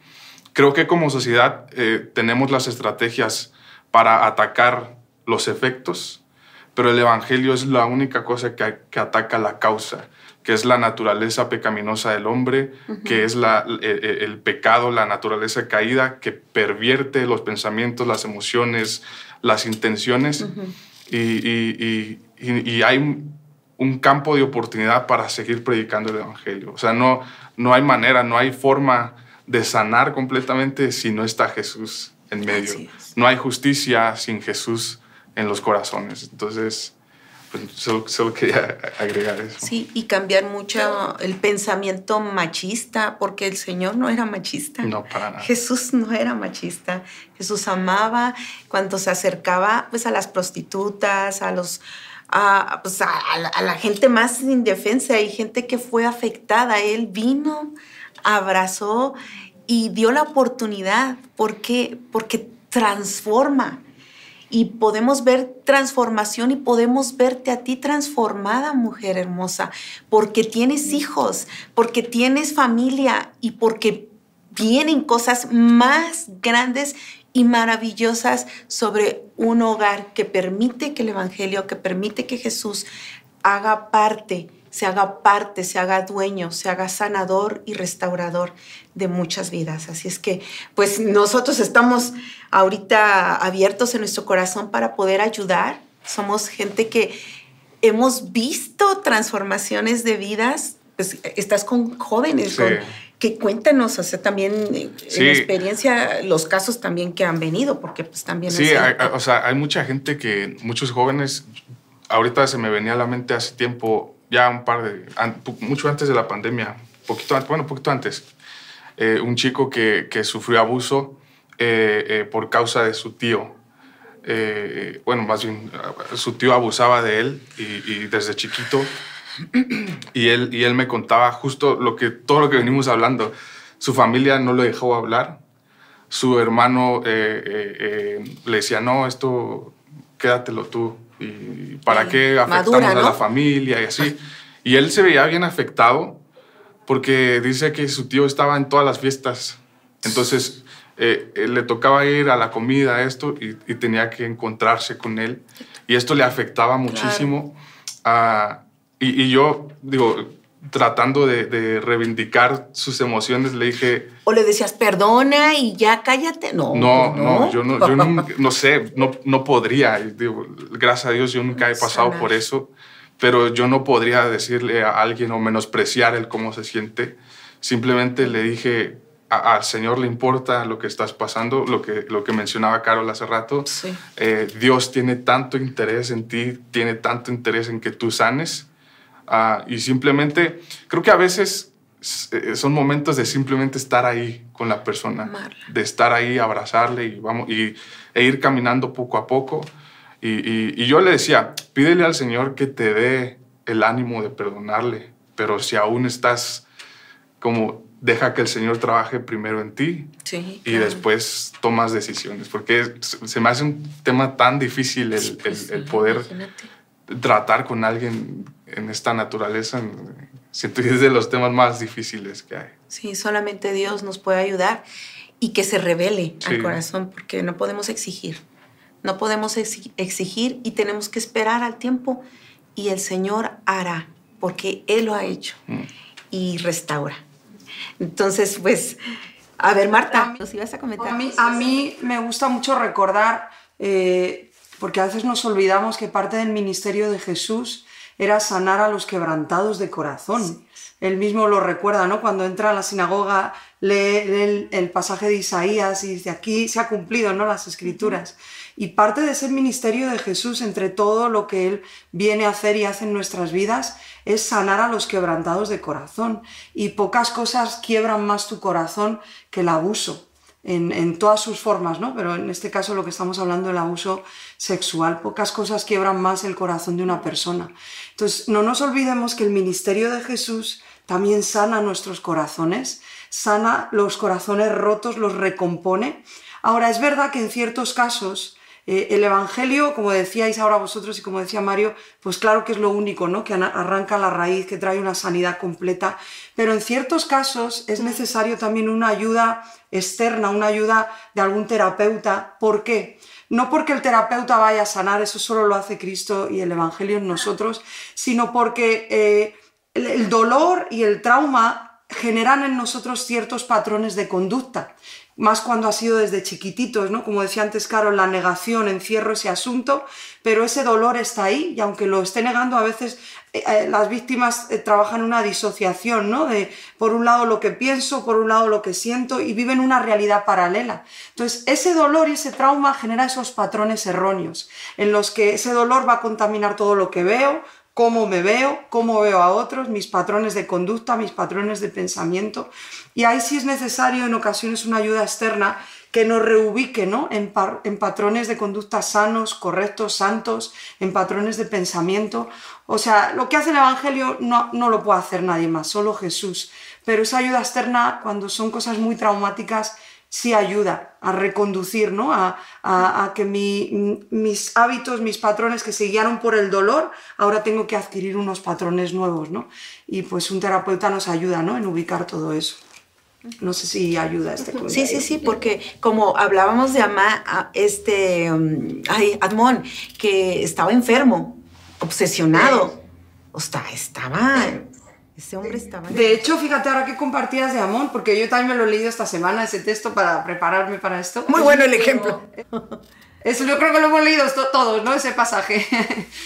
Creo que como sociedad eh, tenemos las estrategias para atacar los efectos, pero el Evangelio es la única cosa que, que ataca la causa, que es la naturaleza pecaminosa del hombre, que es la, el, pecado, la naturaleza caída, que pervierte los pensamientos, las emociones, las intenciones, y, y, y, hay un campo de oportunidad para seguir predicando el Evangelio. O sea, no, no hay manera, no hay forma de sanar completamente si no está Jesús en medio. No hay justicia sin Jesús en los corazones. Entonces, pues solo, quería agregar eso. Sí, y cambiar mucho el pensamiento machista, porque el Señor no era machista. No, para nada. Jesús no era machista. Jesús amaba cuando se acercaba pues, a las prostitutas, a los... A, pues, a, a la gente más indefensa y gente que fue afectada. Él vino, abrazó y dio la oportunidad. ¿Por qué? Porque transforma y podemos ver transformación y podemos verte a ti transformada, mujer hermosa, porque tienes hijos, porque tienes familia y porque vienen cosas más grandes y maravillosas sobre un hogar que permite que el Evangelio, que permite que Jesús haga parte se haga parte, se haga dueño, se haga sanador y restaurador de muchas vidas. Así es que, pues nosotros estamos ahorita abiertos en nuestro corazón para poder ayudar. Somos gente que hemos visto transformaciones de vidas. Pues, estás con jóvenes, que cuéntanos, o sea, también en experiencia, los casos también que han venido, porque pues también... Sí, o sea, hay mucha gente que, muchos jóvenes, ahorita se me venía a la mente hace tiempo ya un par de, mucho antes de la pandemia, poquito antes, bueno, poquito antes, eh, un chico que, que sufrió abuso por causa de su tío. bueno, más bien, su tío abusaba de él y, desde chiquito. Y él, y él me contaba justo lo que, todo lo que venimos hablando. Su familia no lo dejó hablar. Su hermano le decía, no, esto quédatelo tú. ¿Y para qué afectamos a la familia y así? Y él se veía bien afectado porque dice que su tío estaba en todas las fiestas. Entonces, eh, le tocaba ir a la comida, esto, y, tenía que encontrarse con él. Y esto le afectaba muchísimo. Ah, y, yo, digo, tratando de, reivindicar sus emociones, le dije... O le decías, perdona y ya cállate. No, no, no, yo, no, yo no, sé, no, no podría. Digo, gracias a Dios yo nunca he pasado por eso pero yo no podría decirle a alguien o menospreciar el cómo se siente. Simplemente le dije, al Señor le importa lo que estás pasando, lo que, lo que mencionaba Carol hace rato. Eh, Dios tiene tanto interés en ti, tiene tanto interés en que tú sanes. Ah, y simplemente, creo que a veces eh, son momentos de simplemente estar ahí con la persona, de estar ahí, abrazarle y, vamos, y, e ir caminando poco a poco. Y, yo le decía, pídele al Señor que te dé el ánimo de perdonarle, pero si aún estás como, deja que el Señor trabaje primero en ti y después tomas decisiones, porque se me hace un tema tan difícil el, pues el, poder tratar con alguien en esta naturaleza. Siento que es de los temas más difíciles que hay. Sí, solamente Dios nos puede ayudar y que se revele al corazón, porque no podemos exigir. No podemos exigir y tenemos que esperar al tiempo y el Señor hará, porque Él lo ha hecho mm. y restaura. Entonces, pues, a ver, Marta, ¿nos ibas a comentar? A mí, me gusta mucho recordar, eh, porque a veces nos olvidamos que parte del ministerio de Jesús era sanar a los quebrantados de corazón. Él mismo lo recuerda, ¿no? Cuando entra a la sinagoga, lee el, pasaje de Isaías y dice, aquí se ha cumplido, ¿no? Las escrituras. Y parte de ese ministerio de Jesús, entre todo lo que Él viene a hacer y hace en nuestras vidas, es sanar a los quebrantados de corazón. Y pocas cosas quiebran más tu corazón que el abuso. En, todas sus formas, ¿no? Pero en este caso lo que estamos hablando del abuso sexual. Pocas cosas quiebran más el corazón de una persona. Entonces, no nos olvidemos que el ministerio de Jesús también sana nuestros corazones, sana los corazones rotos, los recompone. Ahora, es verdad que en ciertos casos eh, el Evangelio, como decíais ahora vosotros y como decía Mario, pues claro que es lo único, ¿no? Que arranca la raíz, que trae una sanidad completa, pero en ciertos casos es necesario también una ayuda externa, una ayuda de algún terapeuta. ¿Por qué? No porque el terapeuta vaya a sanar, eso solo lo hace Cristo y el Evangelio en nosotros, sino porque eh, el dolor y el trauma generan en nosotros ciertos patrones de conducta más cuando ha sido desde chiquititos, ¿no? Como decía antes Carol, la negación, encierro ese asunto, pero ese dolor está ahí y aunque lo esté negando, a veces eh, eh, las víctimas eh, trabajan una disociación, ¿no? De por un lado lo que pienso, por un lado lo que siento y viven una realidad paralela. Entonces, ese dolor y ese trauma genera esos patrones erróneos en los que ese dolor va a contaminar todo lo que veo, cómo me veo, cómo veo a otros, mis patrones de conducta, mis patrones de pensamiento. Y ahí sí es necesario en ocasiones una ayuda externa que nos reubique ¿no? en, en, patrones de conducta sanos, correctos, santos, en patrones de pensamiento. O sea, lo que hace el Evangelio no, no lo puede hacer nadie más, solo Jesús. Pero esa ayuda externa, cuando son cosas muy traumáticas, sí ayuda a reconducir, ¿no? A, que mis hábitos, mis patrones que se guiaron por el dolor, ahora tengo que adquirir unos patrones nuevos, ¿no? Y pues un terapeuta nos ayuda, ¿no? En ubicar todo eso. No sé si ayuda este Sí, sí, sí, porque como hablábamos de Ama, este, um, ay, Admon, que estaba enfermo, obsesionado, o sea, estaba ese hombre estaba... De hecho, fíjate ahora que compartías de Amón, porque yo también me lo he leído esta semana, ese texto, para prepararme para esto. Muy bueno el ejemplo. Eso yo creo que lo hemos leído todos, ¿no? Ese pasaje.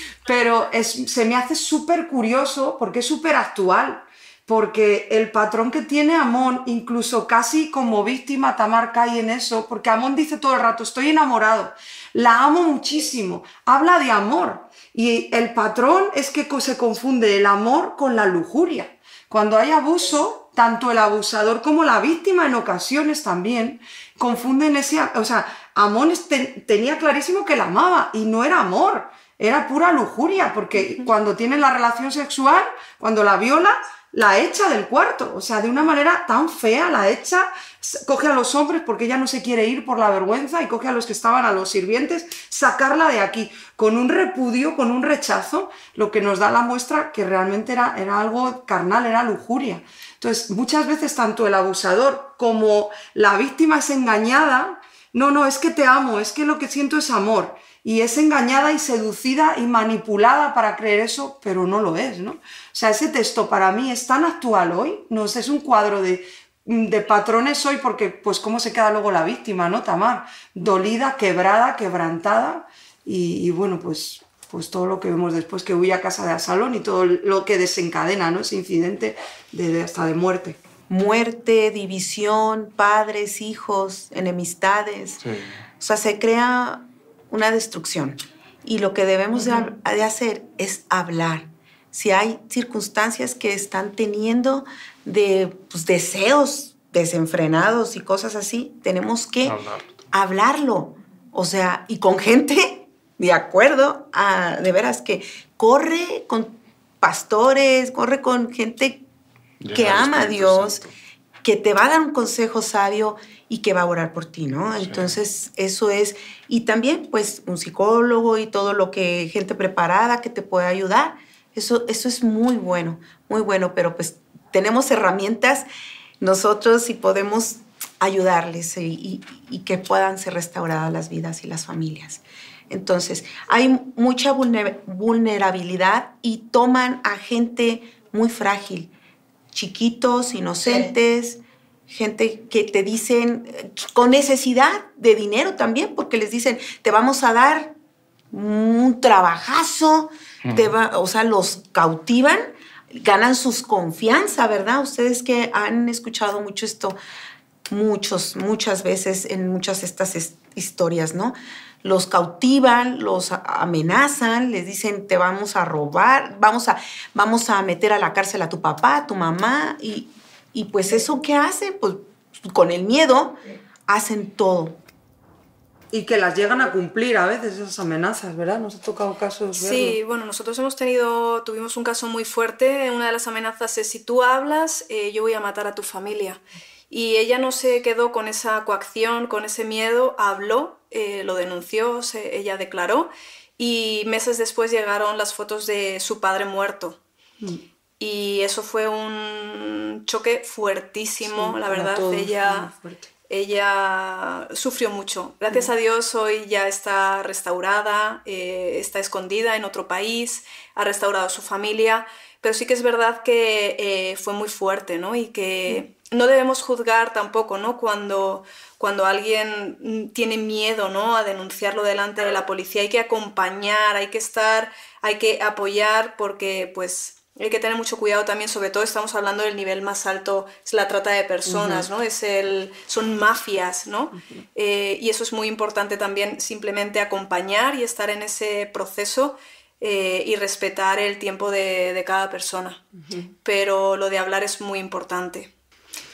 Pero es, se me hace súper curioso porque es súper actual. Porque el patrón que tiene Amón, incluso casi como víctima, Tamar cae en eso, porque Amón dice todo el rato, estoy enamorado, la amo muchísimo, habla de amor, y el patrón es que se confunde el amor con la lujuria. Cuando hay abuso, tanto el abusador como la víctima en ocasiones también confunden ese, o sea, Amón tenía clarísimo que la amaba y no era amor, era pura lujuria, porque cuando tiene la relación sexual, cuando la viola, la echa del cuarto, o sea, de una manera tan fea, la echa, coge a los hombres porque ella no se quiere ir por la vergüenza y coge a los que estaban, a los sirvientes, sacarla de aquí, con un repudio, con un rechazo, lo que nos da la muestra que realmente era, era algo carnal, era lujuria. Entonces, muchas veces tanto el abusador como la víctima es engañada, no, no, es que te amo, es que lo que siento es amor y es engañada y seducida y manipulada para creer eso, pero no lo es, ¿no? O sea, ese texto para mí es tan actual hoy, no es un cuadro de, de patrones hoy porque, pues, cómo se queda luego la víctima, ¿no, Tamar? Dolida, quebrada, quebrantada y, bueno, pues, pues todo lo que vemos después, que huye a casa de Asalón y todo lo que desencadena, ¿no? Ese incidente de, hasta de muerte. Muerte, división, padres, hijos, enemistades. O sea, se crea una destrucción. Y lo que debemos de, hacer es hablar. Si hay circunstancias que están teniendo de pues, deseos desenfrenados y cosas así, tenemos que hablarlo. O sea, y con gente de acuerdo, a, de veras que corre con pastores, corre con gente que ama a Dios, que te va a dar un consejo sabio y que va a orar por ti, ¿no? Entonces, eso es, y también pues un psicólogo y todo lo que, gente preparada que te puede ayudar, eso, eso es muy bueno, muy bueno, pero pues tenemos herramientas nosotros y podemos ayudarles y, que puedan ser restauradas las vidas y las familias. Entonces, hay mucha vulnerabilidad y toman a gente muy frágil, chiquitos, inocentes, gente que te dicen con necesidad de dinero también, porque les dicen, te vamos a dar un trabajazo, te va, o sea, los cautivan, ganan sus confianza, ¿verdad? Ustedes que han escuchado mucho esto, muchos, muchas veces en muchas de estas historias, ¿no? Los cautivan, los amenazan, les dicen te vamos a robar, vamos a, vamos a meter a la cárcel a tu papá, a tu mamá, y, y pues eso ¿qué hacen, pues con el miedo hacen todo. Y que las llegan a cumplir a veces esas amenazas, ¿verdad? Nos ha tocado casos. Sí, bueno, nosotros hemos tenido, tuvimos un caso muy fuerte. Una de las amenazas es si tú hablas, eh, yo voy a matar a tu familia. Y ella no se quedó con esa coacción, con ese miedo, habló, eh, lo denunció, ella declaró y meses después llegaron las fotos de su padre muerto. Mm. Y eso fue un choque fuertísimo, la verdad. Ella, ella sufrió mucho. Gracias a Dios hoy ya está restaurada, eh, está escondida en otro país, ha restaurado su familia, pero sí que es verdad que eh, fue muy fuerte, ¿no? Y que no debemos juzgar tampoco, ¿no? Cuando, cuando alguien tiene miedo, ¿no? A denunciarlo delante de la policía, hay que acompañar, hay que estar, hay que apoyar porque, pues, hay que tener mucho cuidado también, sobre todo estamos hablando del nivel más alto, es la trata de personas, ¿no? Es el, son mafias, ¿no? Eh, y eso es muy importante también, simplemente acompañar y estar en ese proceso eh, y respetar el tiempo de, cada persona. Pero lo de hablar es muy importante.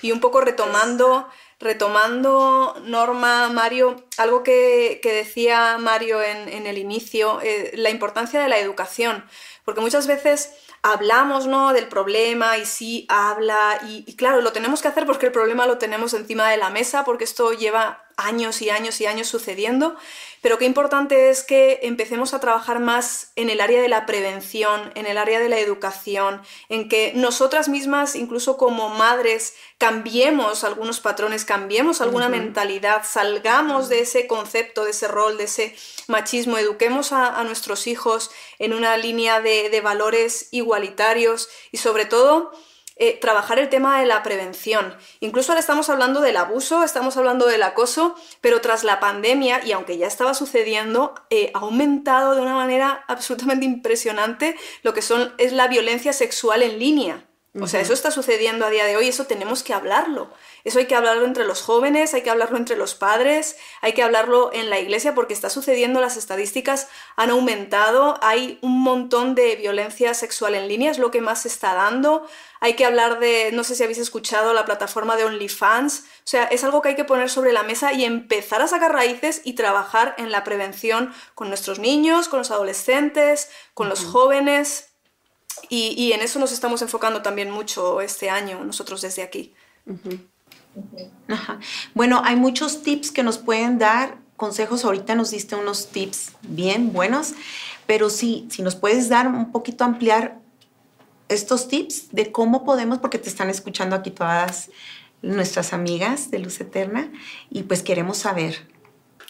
Y un poco retomando, retomando Norma, Mario, algo que, decía Mario en, el inicio, eh, la importancia de la educación, porque muchas veces hablamos ¿no? del problema y sí habla y, claro, lo tenemos que hacer porque el problema lo tenemos encima de la mesa, porque esto lleva años y años y años sucediendo, pero qué importante es que empecemos a trabajar más en el área de la prevención, en el área de la educación, en que nosotras mismas, incluso como madres, cambiemos algunos patrones, cambiemos alguna mentalidad, salgamos de ese concepto, de ese rol, de ese machismo, eduquemos a, nuestros hijos en una línea de, de valores igualitarios y sobre todo eh, trabajar el tema de la prevención. Incluso ahora estamos hablando del abuso, estamos hablando del acoso, pero tras la pandemia, y aunque ya estaba sucediendo, eh, ha aumentado de una manera absolutamente impresionante lo que son, es la violencia sexual en línea. O sea, eso está sucediendo a día de hoy, eso tenemos que hablarlo. Eso hay que hablarlo entre los jóvenes, hay que hablarlo entre los padres, hay que hablarlo en la iglesia porque está sucediendo, las estadísticas han aumentado, hay un montón de violencia sexual en línea, es lo que más se está dando. Hay que hablar de, no sé si habéis escuchado la plataforma de OnlyFans, o sea, es algo que hay que poner sobre la mesa y empezar a sacar raíces y trabajar en la prevención con nuestros niños, con los adolescentes, con los jóvenes. Y, en eso nos estamos enfocando también mucho este año, nosotros desde aquí. Bueno, hay muchos tips que nos pueden dar, consejos, ahorita nos diste unos tips bien buenos, pero sí, si nos puedes dar un poquito ampliar estos tips de cómo podemos, porque te están escuchando aquí todas nuestras amigas de Luz Eterna y pues queremos saber.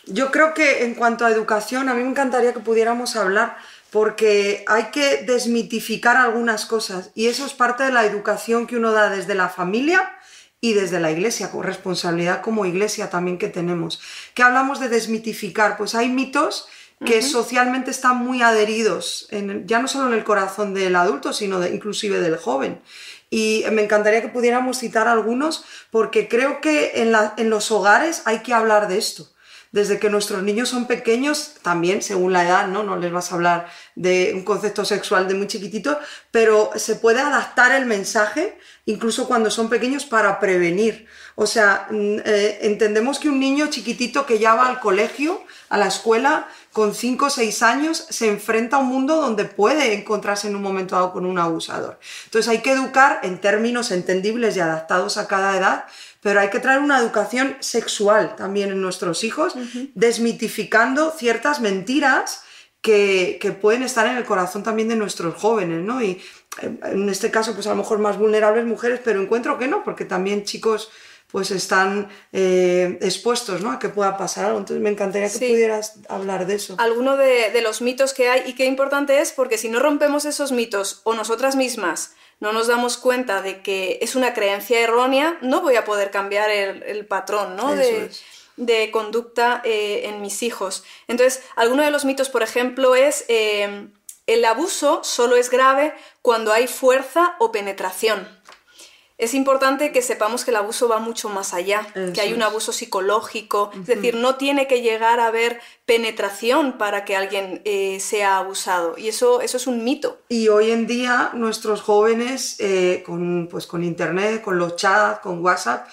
Yo creo que en cuanto a educación, a mí me encantaría que pudiéramos hablar porque hay que desmitificar algunas cosas y eso es parte de la educación que uno da desde la familia y desde la iglesia, con responsabilidad como iglesia también que tenemos. ¿Qué hablamos de desmitificar? Pues hay mitos que socialmente están muy adheridos, en, ya no solo en el corazón del adulto, sino inclusive del joven. Y me encantaría que pudiéramos citar algunos, porque creo que en, en los hogares hay que hablar de esto desde que nuestros niños son pequeños, también según la edad, ¿no? No les vas a hablar de un concepto sexual de muy chiquitito, pero se puede adaptar el mensaje incluso cuando son pequeños para prevenir. O sea, mm, eh, entendemos que un niño chiquitito que ya va al colegio, a la escuela, con 5 o 6 años, se enfrenta a un mundo donde puede encontrarse en un momento dado con un abusador. Entonces hay que educar en términos entendibles y adaptados a cada edad, pero hay que traer una educación sexual también en nuestros hijos, desmitificando ciertas mentiras que, pueden estar en el corazón también de nuestros jóvenes, ¿no? Y eh, en este caso, pues a lo mejor más vulnerables mujeres, pero encuentro que no, porque también chicos pues están eh, expuestos ¿no? a que pueda pasar algo. Entonces me encantaría que pudieras hablar de eso. Alguno de, de, los mitos que hay y qué importante es porque si no rompemos esos mitos o nosotras mismas no nos damos cuenta de que es una creencia errónea, no voy a poder cambiar el, patrón ¿no? de, conducta eh, en mis hijos. Entonces, alguno de los mitos, por ejemplo, es eh, el abuso solo es grave cuando hay fuerza o penetración es importante que sepamos que el abuso va mucho más allá, que hay un abuso psicológico, es decir, no tiene que llegar a haber penetración para que alguien eh, sea abusado, y eso, eso es un mito. Y hoy en día nuestros jóvenes, eh, con, pues, con Internet, con los chats, con WhatsApp,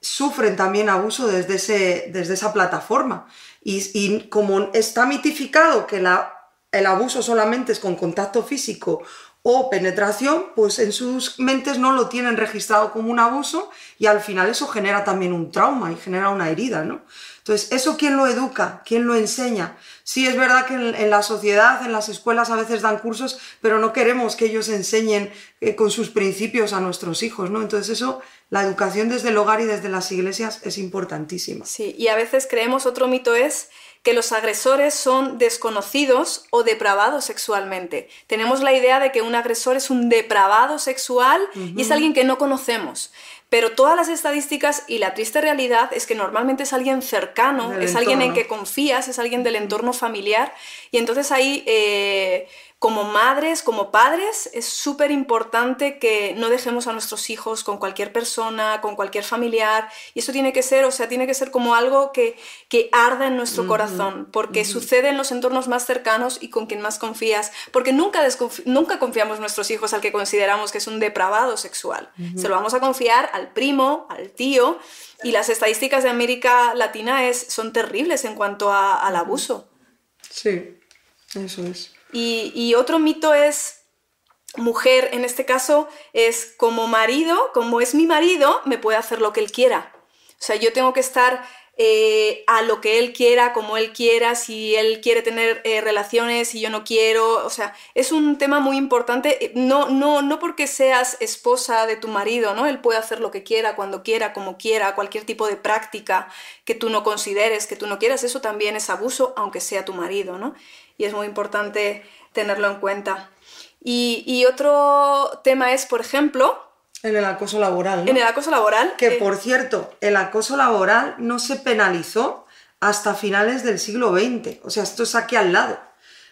sufren también abuso desde, ese, desde esa plataforma. Y, y como está mitificado que la, el abuso solamente es con contacto físico o penetración, pues en sus mentes no lo tienen registrado como un abuso y al final eso genera también un trauma y genera una herida, ¿no? Entonces, ¿eso quién lo educa? ¿Quién lo enseña? Sí, es verdad que en, la sociedad, en las escuelas a veces dan cursos, pero no queremos que ellos enseñen eh, con sus principios a nuestros hijos, ¿no? Entonces eso, la educación desde el hogar y desde las iglesias es importantísima. Sí, y a veces creemos, otro mito es que los agresores son desconocidos o depravados sexualmente. Tenemos la idea de que un agresor es un depravado sexual y es alguien que no conocemos. Pero todas las estadísticas y la triste realidad es que normalmente es alguien cercano, es alguien en que confías, es alguien del entorno familiar. Y entonces ahí eh, como madres, como padres, es súper importante que no dejemos a nuestros hijos con cualquier persona, con cualquier familiar. Y eso tiene que ser, o sea, tiene que ser como algo que, que arda en nuestro corazón, porque sucede en los entornos más cercanos y con quien más confías. Porque nunca, nunca confiamos a nuestros hijos al que consideramos que es un depravado sexual. Se lo vamos a confiar al primo, al tío. Y las estadísticas de América Latina es, son terribles en cuanto al abuso. Sí, eso es. Y, otro mito es mujer, en este caso, es como marido, como es mi marido, me puede hacer lo que él quiera. O sea, yo tengo que estar eh, a lo que él quiera, como él quiera, si él quiere tener eh, relaciones y yo no quiero. O sea, es un tema muy importante. Eh, no, no, no porque seas esposa de tu marido, ¿no? Él puede hacer lo que quiera, cuando quiera, como quiera, cualquier tipo de práctica que tú no consideres, que tú no quieras, eso también es abuso, aunque sea tu marido, ¿no? Y es muy importante tenerlo en cuenta. Y, otro tema es, por ejemplo... En el acoso laboral. En el acoso laboral. Que, por cierto, el acoso laboral no se penalizó hasta finales del siglo XX. O sea, esto es aquí al lado.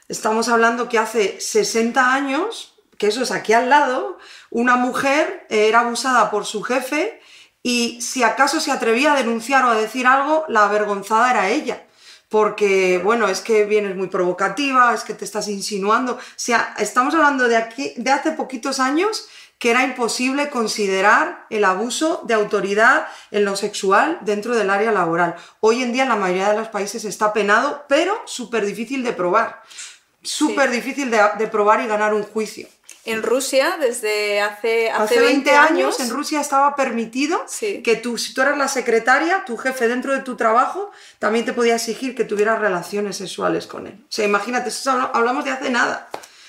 Estamos hablando que hace 60 años, que eso es aquí al lado, una mujer era abusada por su jefe y si acaso se atrevía a denunciar o a decir algo, la avergonzada era ella. Porque, bueno, es que vienes muy provocativa, es que te estás insinuando. O sea, estamos hablando de, aquí, de hace poquitos años que era imposible considerar el abuso de autoridad en lo sexual dentro del área laboral. Hoy en día en la mayoría de los países está penado, pero súper difícil de probar. Súper difícil de, probar y ganar un juicio. En Rusia, desde hace, hace, 20, años, en Rusia estaba permitido que tú, si tú eras la secretaria, tu jefe dentro de tu trabajo, también te podía exigir que tuvieras relaciones sexuales con él. O sea, imagínate, hablamos de hace nada.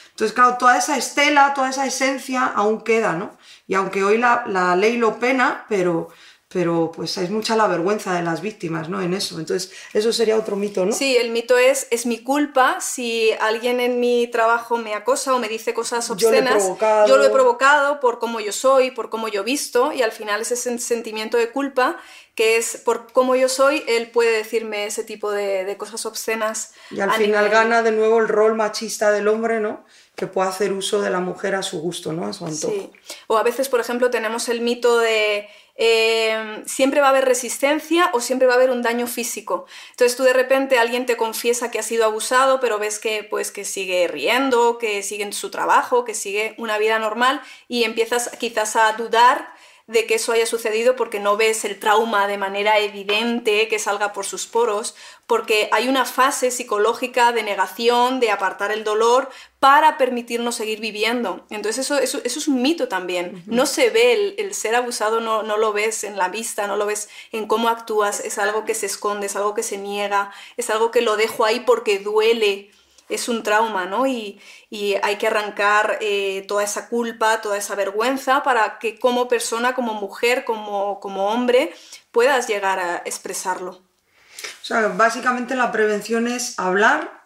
Entonces, claro, toda esa estela, toda esa esencia aún queda, ¿no? Y aunque hoy la, la ley lo pena, pero, pero pues es mucha la vergüenza de las víctimas, ¿no? En eso. Entonces, eso sería otro mito, ¿no? Sí, el mito es, es mi culpa si alguien en mi trabajo me acosa o me dice cosas obscenas. Yo, yo lo he provocado por cómo yo soy, por cómo yo he visto, y al final ese sentimiento de culpa, que es por cómo yo soy, él puede decirme ese tipo de, de cosas obscenas. Y al final gana de nuevo el rol machista del hombre, ¿no? que pueda hacer uso de la mujer a su gusto, ¿no? A su antojo. Sí. O a veces, por ejemplo, tenemos el mito de eh, siempre va a haber resistencia o siempre va a haber un daño físico. Entonces tú de repente alguien te confiesa que ha sido abusado, pero ves que, pues, que sigue riendo, que sigue en su trabajo, que sigue una vida normal y empiezas quizás a dudar de que eso haya sucedido porque no ves el trauma de manera evidente que salga por sus poros, porque hay una fase psicológica de negación, de apartar el dolor para permitirnos seguir viviendo. Entonces eso, eso, es un mito también. No se ve, el, ser abusado no, no, lo ves en la vista, no lo ves en cómo actúas, es algo que se esconde, es algo que se niega, es algo que lo dejo ahí porque duele es un trauma, ¿no? Y, hay que arrancar eh, toda esa culpa, toda esa vergüenza para que como persona, como mujer, como, como hombre, puedas llegar a expresarlo. O sea, básicamente la prevención es hablar,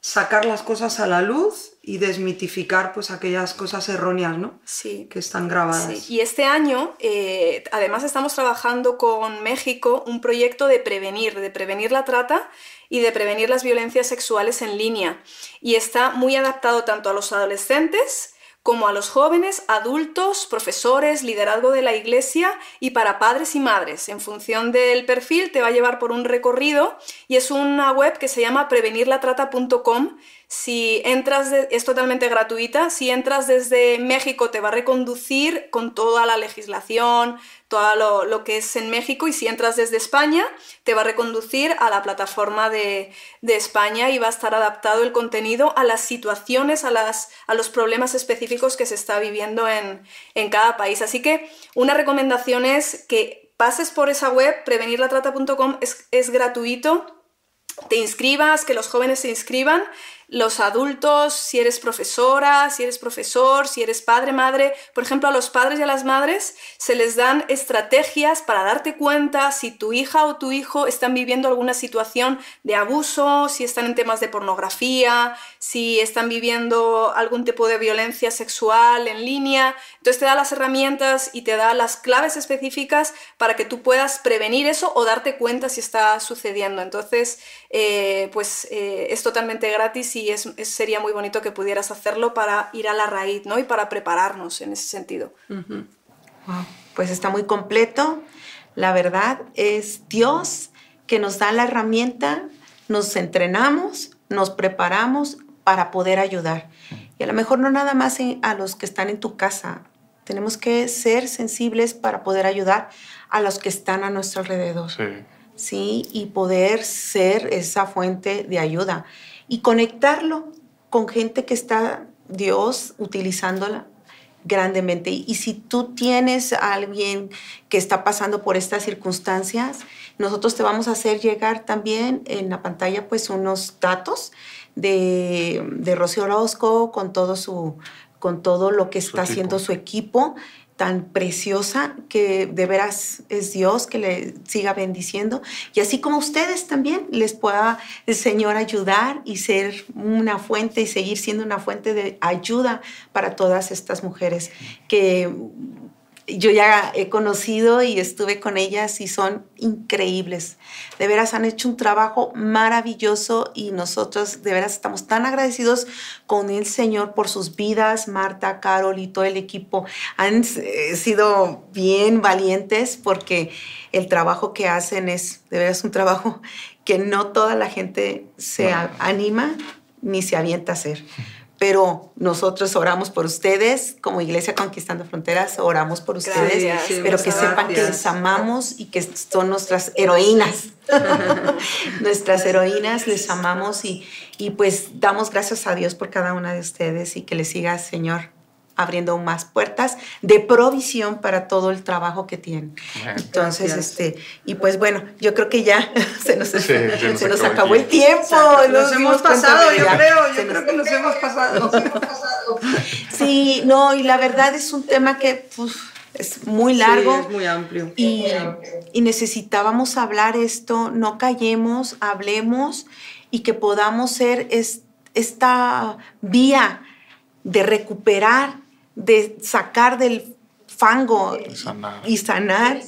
sacar las cosas a la luz y desmitificar pues aquellas cosas erróneas, ¿no? Sí. Que están grabadas. Sí. Y este año, eh, además, estamos trabajando con México un proyecto de prevenir, de prevenir la trata y de prevenir las violencias sexuales en línea. Y está muy adaptado tanto a los adolescentes como a los jóvenes, adultos, profesores, liderazgo de la iglesia y para padres y madres. En función del perfil te va a llevar por un recorrido y es una web que se llama prevenirlatrata.com si entras, es totalmente gratuita, si entras desde México te va a reconducir con toda la legislación, todo lo, que es en México y si entras desde España te va a reconducir a la plataforma de, España y va a estar adaptado el contenido a las situaciones, a, las, a los problemas específicos que se está viviendo en, cada país. Así que una recomendación es que pases por esa web, prevenirlatrata.com, es, es gratuito, te inscribas, que los jóvenes se inscriban los adultos, si eres profesora, si eres profesor, si eres padre, madre, por ejemplo, a los padres y a las madres se les dan estrategias para darte cuenta si tu hija o tu hijo están viviendo alguna situación de abuso, si están en temas de pornografía, si están viviendo algún tipo de violencia sexual en línea. Entonces te da las herramientas y te da las claves específicas para que tú puedas prevenir eso o darte cuenta si está sucediendo. Entonces, eh, pues eh, es totalmente gratis y es, sería muy bonito que pudieras hacerlo para ir a la raíz, ¿no? Y para prepararnos en ese sentido. Pues está muy completo. La verdad es Dios que nos da la herramienta, nos entrenamos, nos preparamos para poder ayudar. Y a lo mejor no nada más a los que están en tu casa. Tenemos que ser sensibles para poder ayudar a los que están a nuestro alrededor. Sí. ¿sí? Y poder ser esa fuente de ayuda y conectarlo con gente que está Dios utilizándola grandemente. Y, si tú tienes a alguien que está pasando por estas circunstancias, nosotros te vamos a hacer llegar también en la pantalla pues unos datos de, de Rocío Orozco con todo su con todo lo que está haciendo su equipo tan preciosa que de veras es Dios que le siga bendiciendo. Y así como ustedes también les pueda el Señor ayudar y ser una fuente y seguir siendo una fuente de ayuda para todas estas mujeres que yo ya he conocido y estuve con ellas y son increíbles. De veras han hecho un trabajo maravilloso y nosotros de veras estamos tan agradecidos con el Señor por sus vidas. Marta, Carol y todo el equipo han eh, sido bien valientes porque el trabajo que hacen es de veras un trabajo que no toda la gente se anima ni se avienta a hacer pero nosotros oramos por ustedes, como Iglesia Conquistando Fronteras, oramos por ustedes, pero que sepan que les amamos y que son nuestras heroínas. nuestras heroínas, les amamos y, y pues damos gracias a Dios por cada una de ustedes y que les siga, Señor, abriendo más puertas de provisión para todo el trabajo que tienen. Entonces, este, y pues bueno, yo creo que ya se nos, se nos, acabó, el tiempo. Nos, hemos pasado, yo creo, yo creo que nos hemos pasado. sí, no, y la verdad es un tema que es muy largo. es muy amplio. Y, y necesitábamos hablar esto, no callemos, hablemos y que podamos ser esta vía de recuperar de sacar del fango y sanar,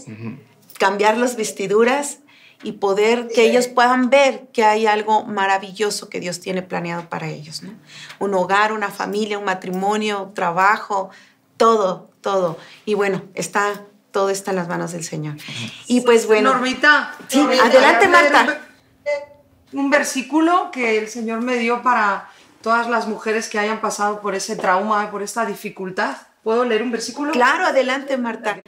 cambiar las vestiduras y poder que ellos puedan ver que hay algo maravilloso que Dios tiene planeado para ellos. Un hogar, una familia, un matrimonio, trabajo, todo, todo. Y bueno, está, todo está en las manos del Señor. Y pues bueno. Normita. Sí, adelante Marta. un versículo que el Señor me dio para todas las mujeres que hayan pasado por ese trauma, por esta dificultad. ¿Puedo leer un versículo? Claro, adelante, Marta.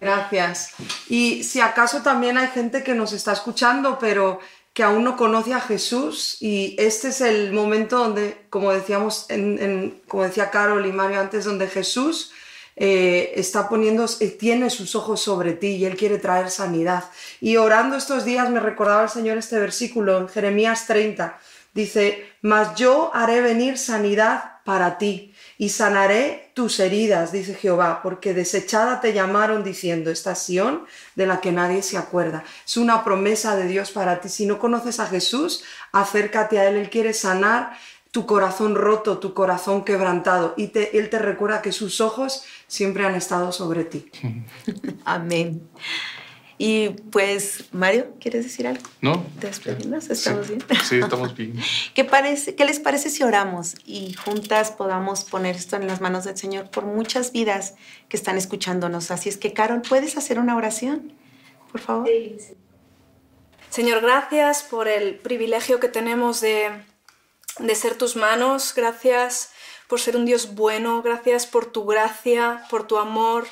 Gracias. Y si acaso también hay gente que nos está escuchando, pero que aún no conoce a Jesús y este es el momento donde, como decíamos, en, como decía Carol y Mario antes, donde Jesús eh, está poniendo, eh, tiene sus ojos sobre ti y Él quiere traer sanidad. Y orando estos días me recordaba el Señor este versículo en Jeremías 30, Dice, mas yo haré venir sanidad para ti y sanaré tus heridas, dice Jehová, porque desechada te llamaron diciendo, estación de la que nadie se acuerda. Es una promesa de Dios para ti. Si no conoces a Jesús, acércate a Él. Él quiere sanar tu corazón roto, tu corazón quebrantado. Y Él te recuerda que sus ojos siempre han estado sobre ti. Amén. Y pues, Mario, ¿quieres decir algo? No. Despedimos, ¿estamos bien? Sí, estamos bien. ¿Qué, parece, ¿Qué les parece si oramos y juntas podamos poner esto en las manos del Señor por muchas vidas que están escuchándonos? Así es que, Carol, ¿puedes hacer una oración, por favor? Señor, gracias por el privilegio que tenemos de, de ser tus manos. Gracias por ser un Dios bueno. Gracias por tu gracia, por tu amor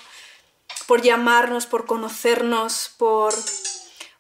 por llamarnos, por conocernos, por,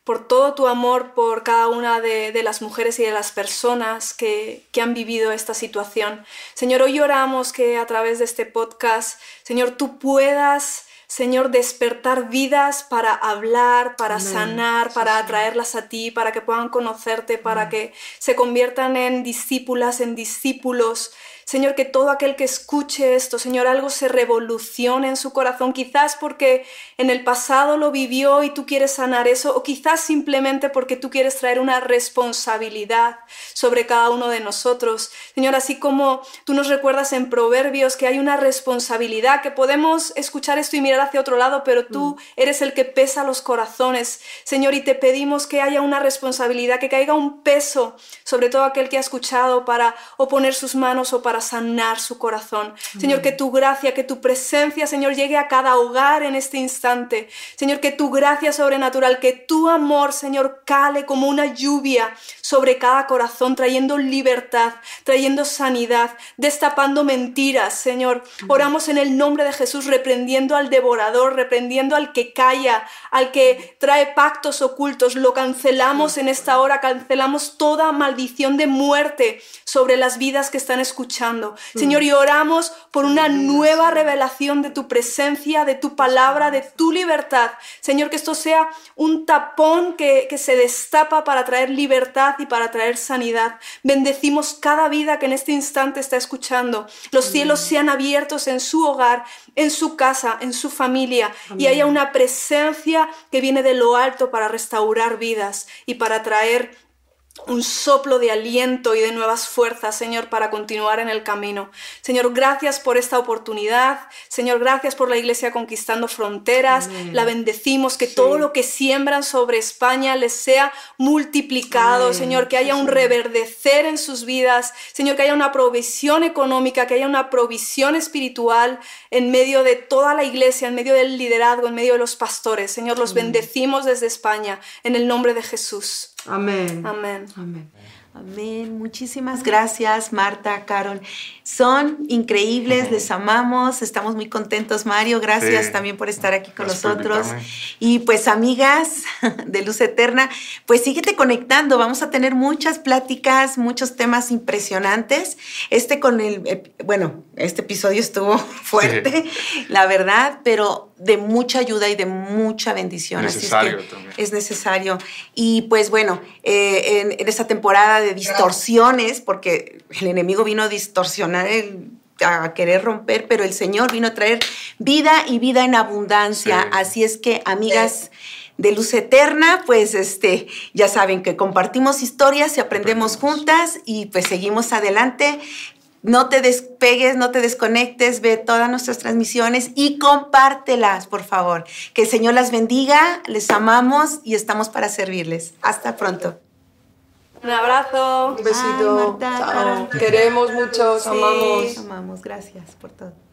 por todo tu amor por cada una de, las mujeres y de las personas que, que, han vivido esta situación. Señor, hoy oramos que a través de este podcast, Señor, tú puedas... Señor, despertar vidas para hablar, para sanar, para atraerlas a ti, para que puedan conocerte, para que se conviertan en discípulas, en discípulos, Señor, que todo aquel que escuche esto, Señor, algo se revolucione en su corazón, quizás porque en el pasado lo vivió y tú quieres sanar eso, o quizás simplemente porque tú quieres traer una responsabilidad sobre cada uno de nosotros. Señor, así como tú nos recuerdas en Proverbios que hay una responsabilidad, que podemos escuchar esto y mirar hacia otro lado, pero tú mm. eres el que pesa los corazones, Señor, y te pedimos que haya una responsabilidad, que caiga un peso sobre todo aquel que ha escuchado para oponer sus manos o para sanar su corazón. Señor, que tu gracia, que tu presencia, Señor, llegue a cada hogar en este instante. Señor, que tu gracia sobrenatural, que tu amor, Señor, cale como una lluvia sobre cada corazón, trayendo libertad, trayendo sanidad, destapando mentiras, Señor. Oramos en el nombre de Jesús, reprendiendo al devorador, reprendiendo al que calla, al que trae pactos ocultos. Lo cancelamos en esta hora, cancelamos toda maldición de muerte sobre las vidas que están escuchando Mm. Señor, y oramos por una nueva revelación de tu presencia, de tu palabra, de tu libertad. Señor, que esto sea un tapón que, que se destapa para traer libertad y para traer sanidad. Bendecimos cada vida que en este instante está escuchando. Los cielos sean abiertos en su hogar, en su casa, en su familia, y haya una presencia que viene de lo alto para restaurar vidas y para traer un soplo de aliento y de nuevas fuerzas, Señor, para continuar en el camino. Señor, gracias por esta oportunidad. Señor, gracias por la Iglesia conquistando fronteras. La bendecimos, que todo lo que siembran sobre España les sea multiplicado. Señor, que haya un reverdecer en sus vidas. Señor, que haya una provisión económica, que haya una provisión espiritual en medio de toda la Iglesia, en medio del liderazgo, en medio de los pastores. Señor, los bendecimos desde España, en el nombre de Jesús. Amén. Amén. Amén. Amén. Muchísimas gracias, Marta, Carol. Son increíbles, les amamos, estamos muy contentos, Mario. Gracias también por estar aquí con nosotros. Y pues, amigas de Luz Eterna, pues síguete conectando. Vamos a tener muchas pláticas, muchos temas impresionantes. Este con el, eh, bueno, este episodio estuvo fuerte, la verdad, pero de mucha ayuda y de mucha bendición. Necesario es también. Es necesario. Y pues bueno, eh, en, en, esta temporada de distorsiones, porque el enemigo vino a distorsionar el a querer romper, pero el Señor vino a traer vida y vida en abundancia. Sí. Así es que, amigas de Luz Eterna, pues este, ya saben que compartimos historias y aprendemos. juntas y pues seguimos adelante. No te despegues, no te desconectes, ve todas nuestras transmisiones y compártelas, por favor. Que el Señor las bendiga, les amamos y estamos para servirles. Hasta pronto. Un abrazo. Un besito. Ay, Marta, Chao. Queremos mucho, sí. amamos. Amamos, gracias por todo.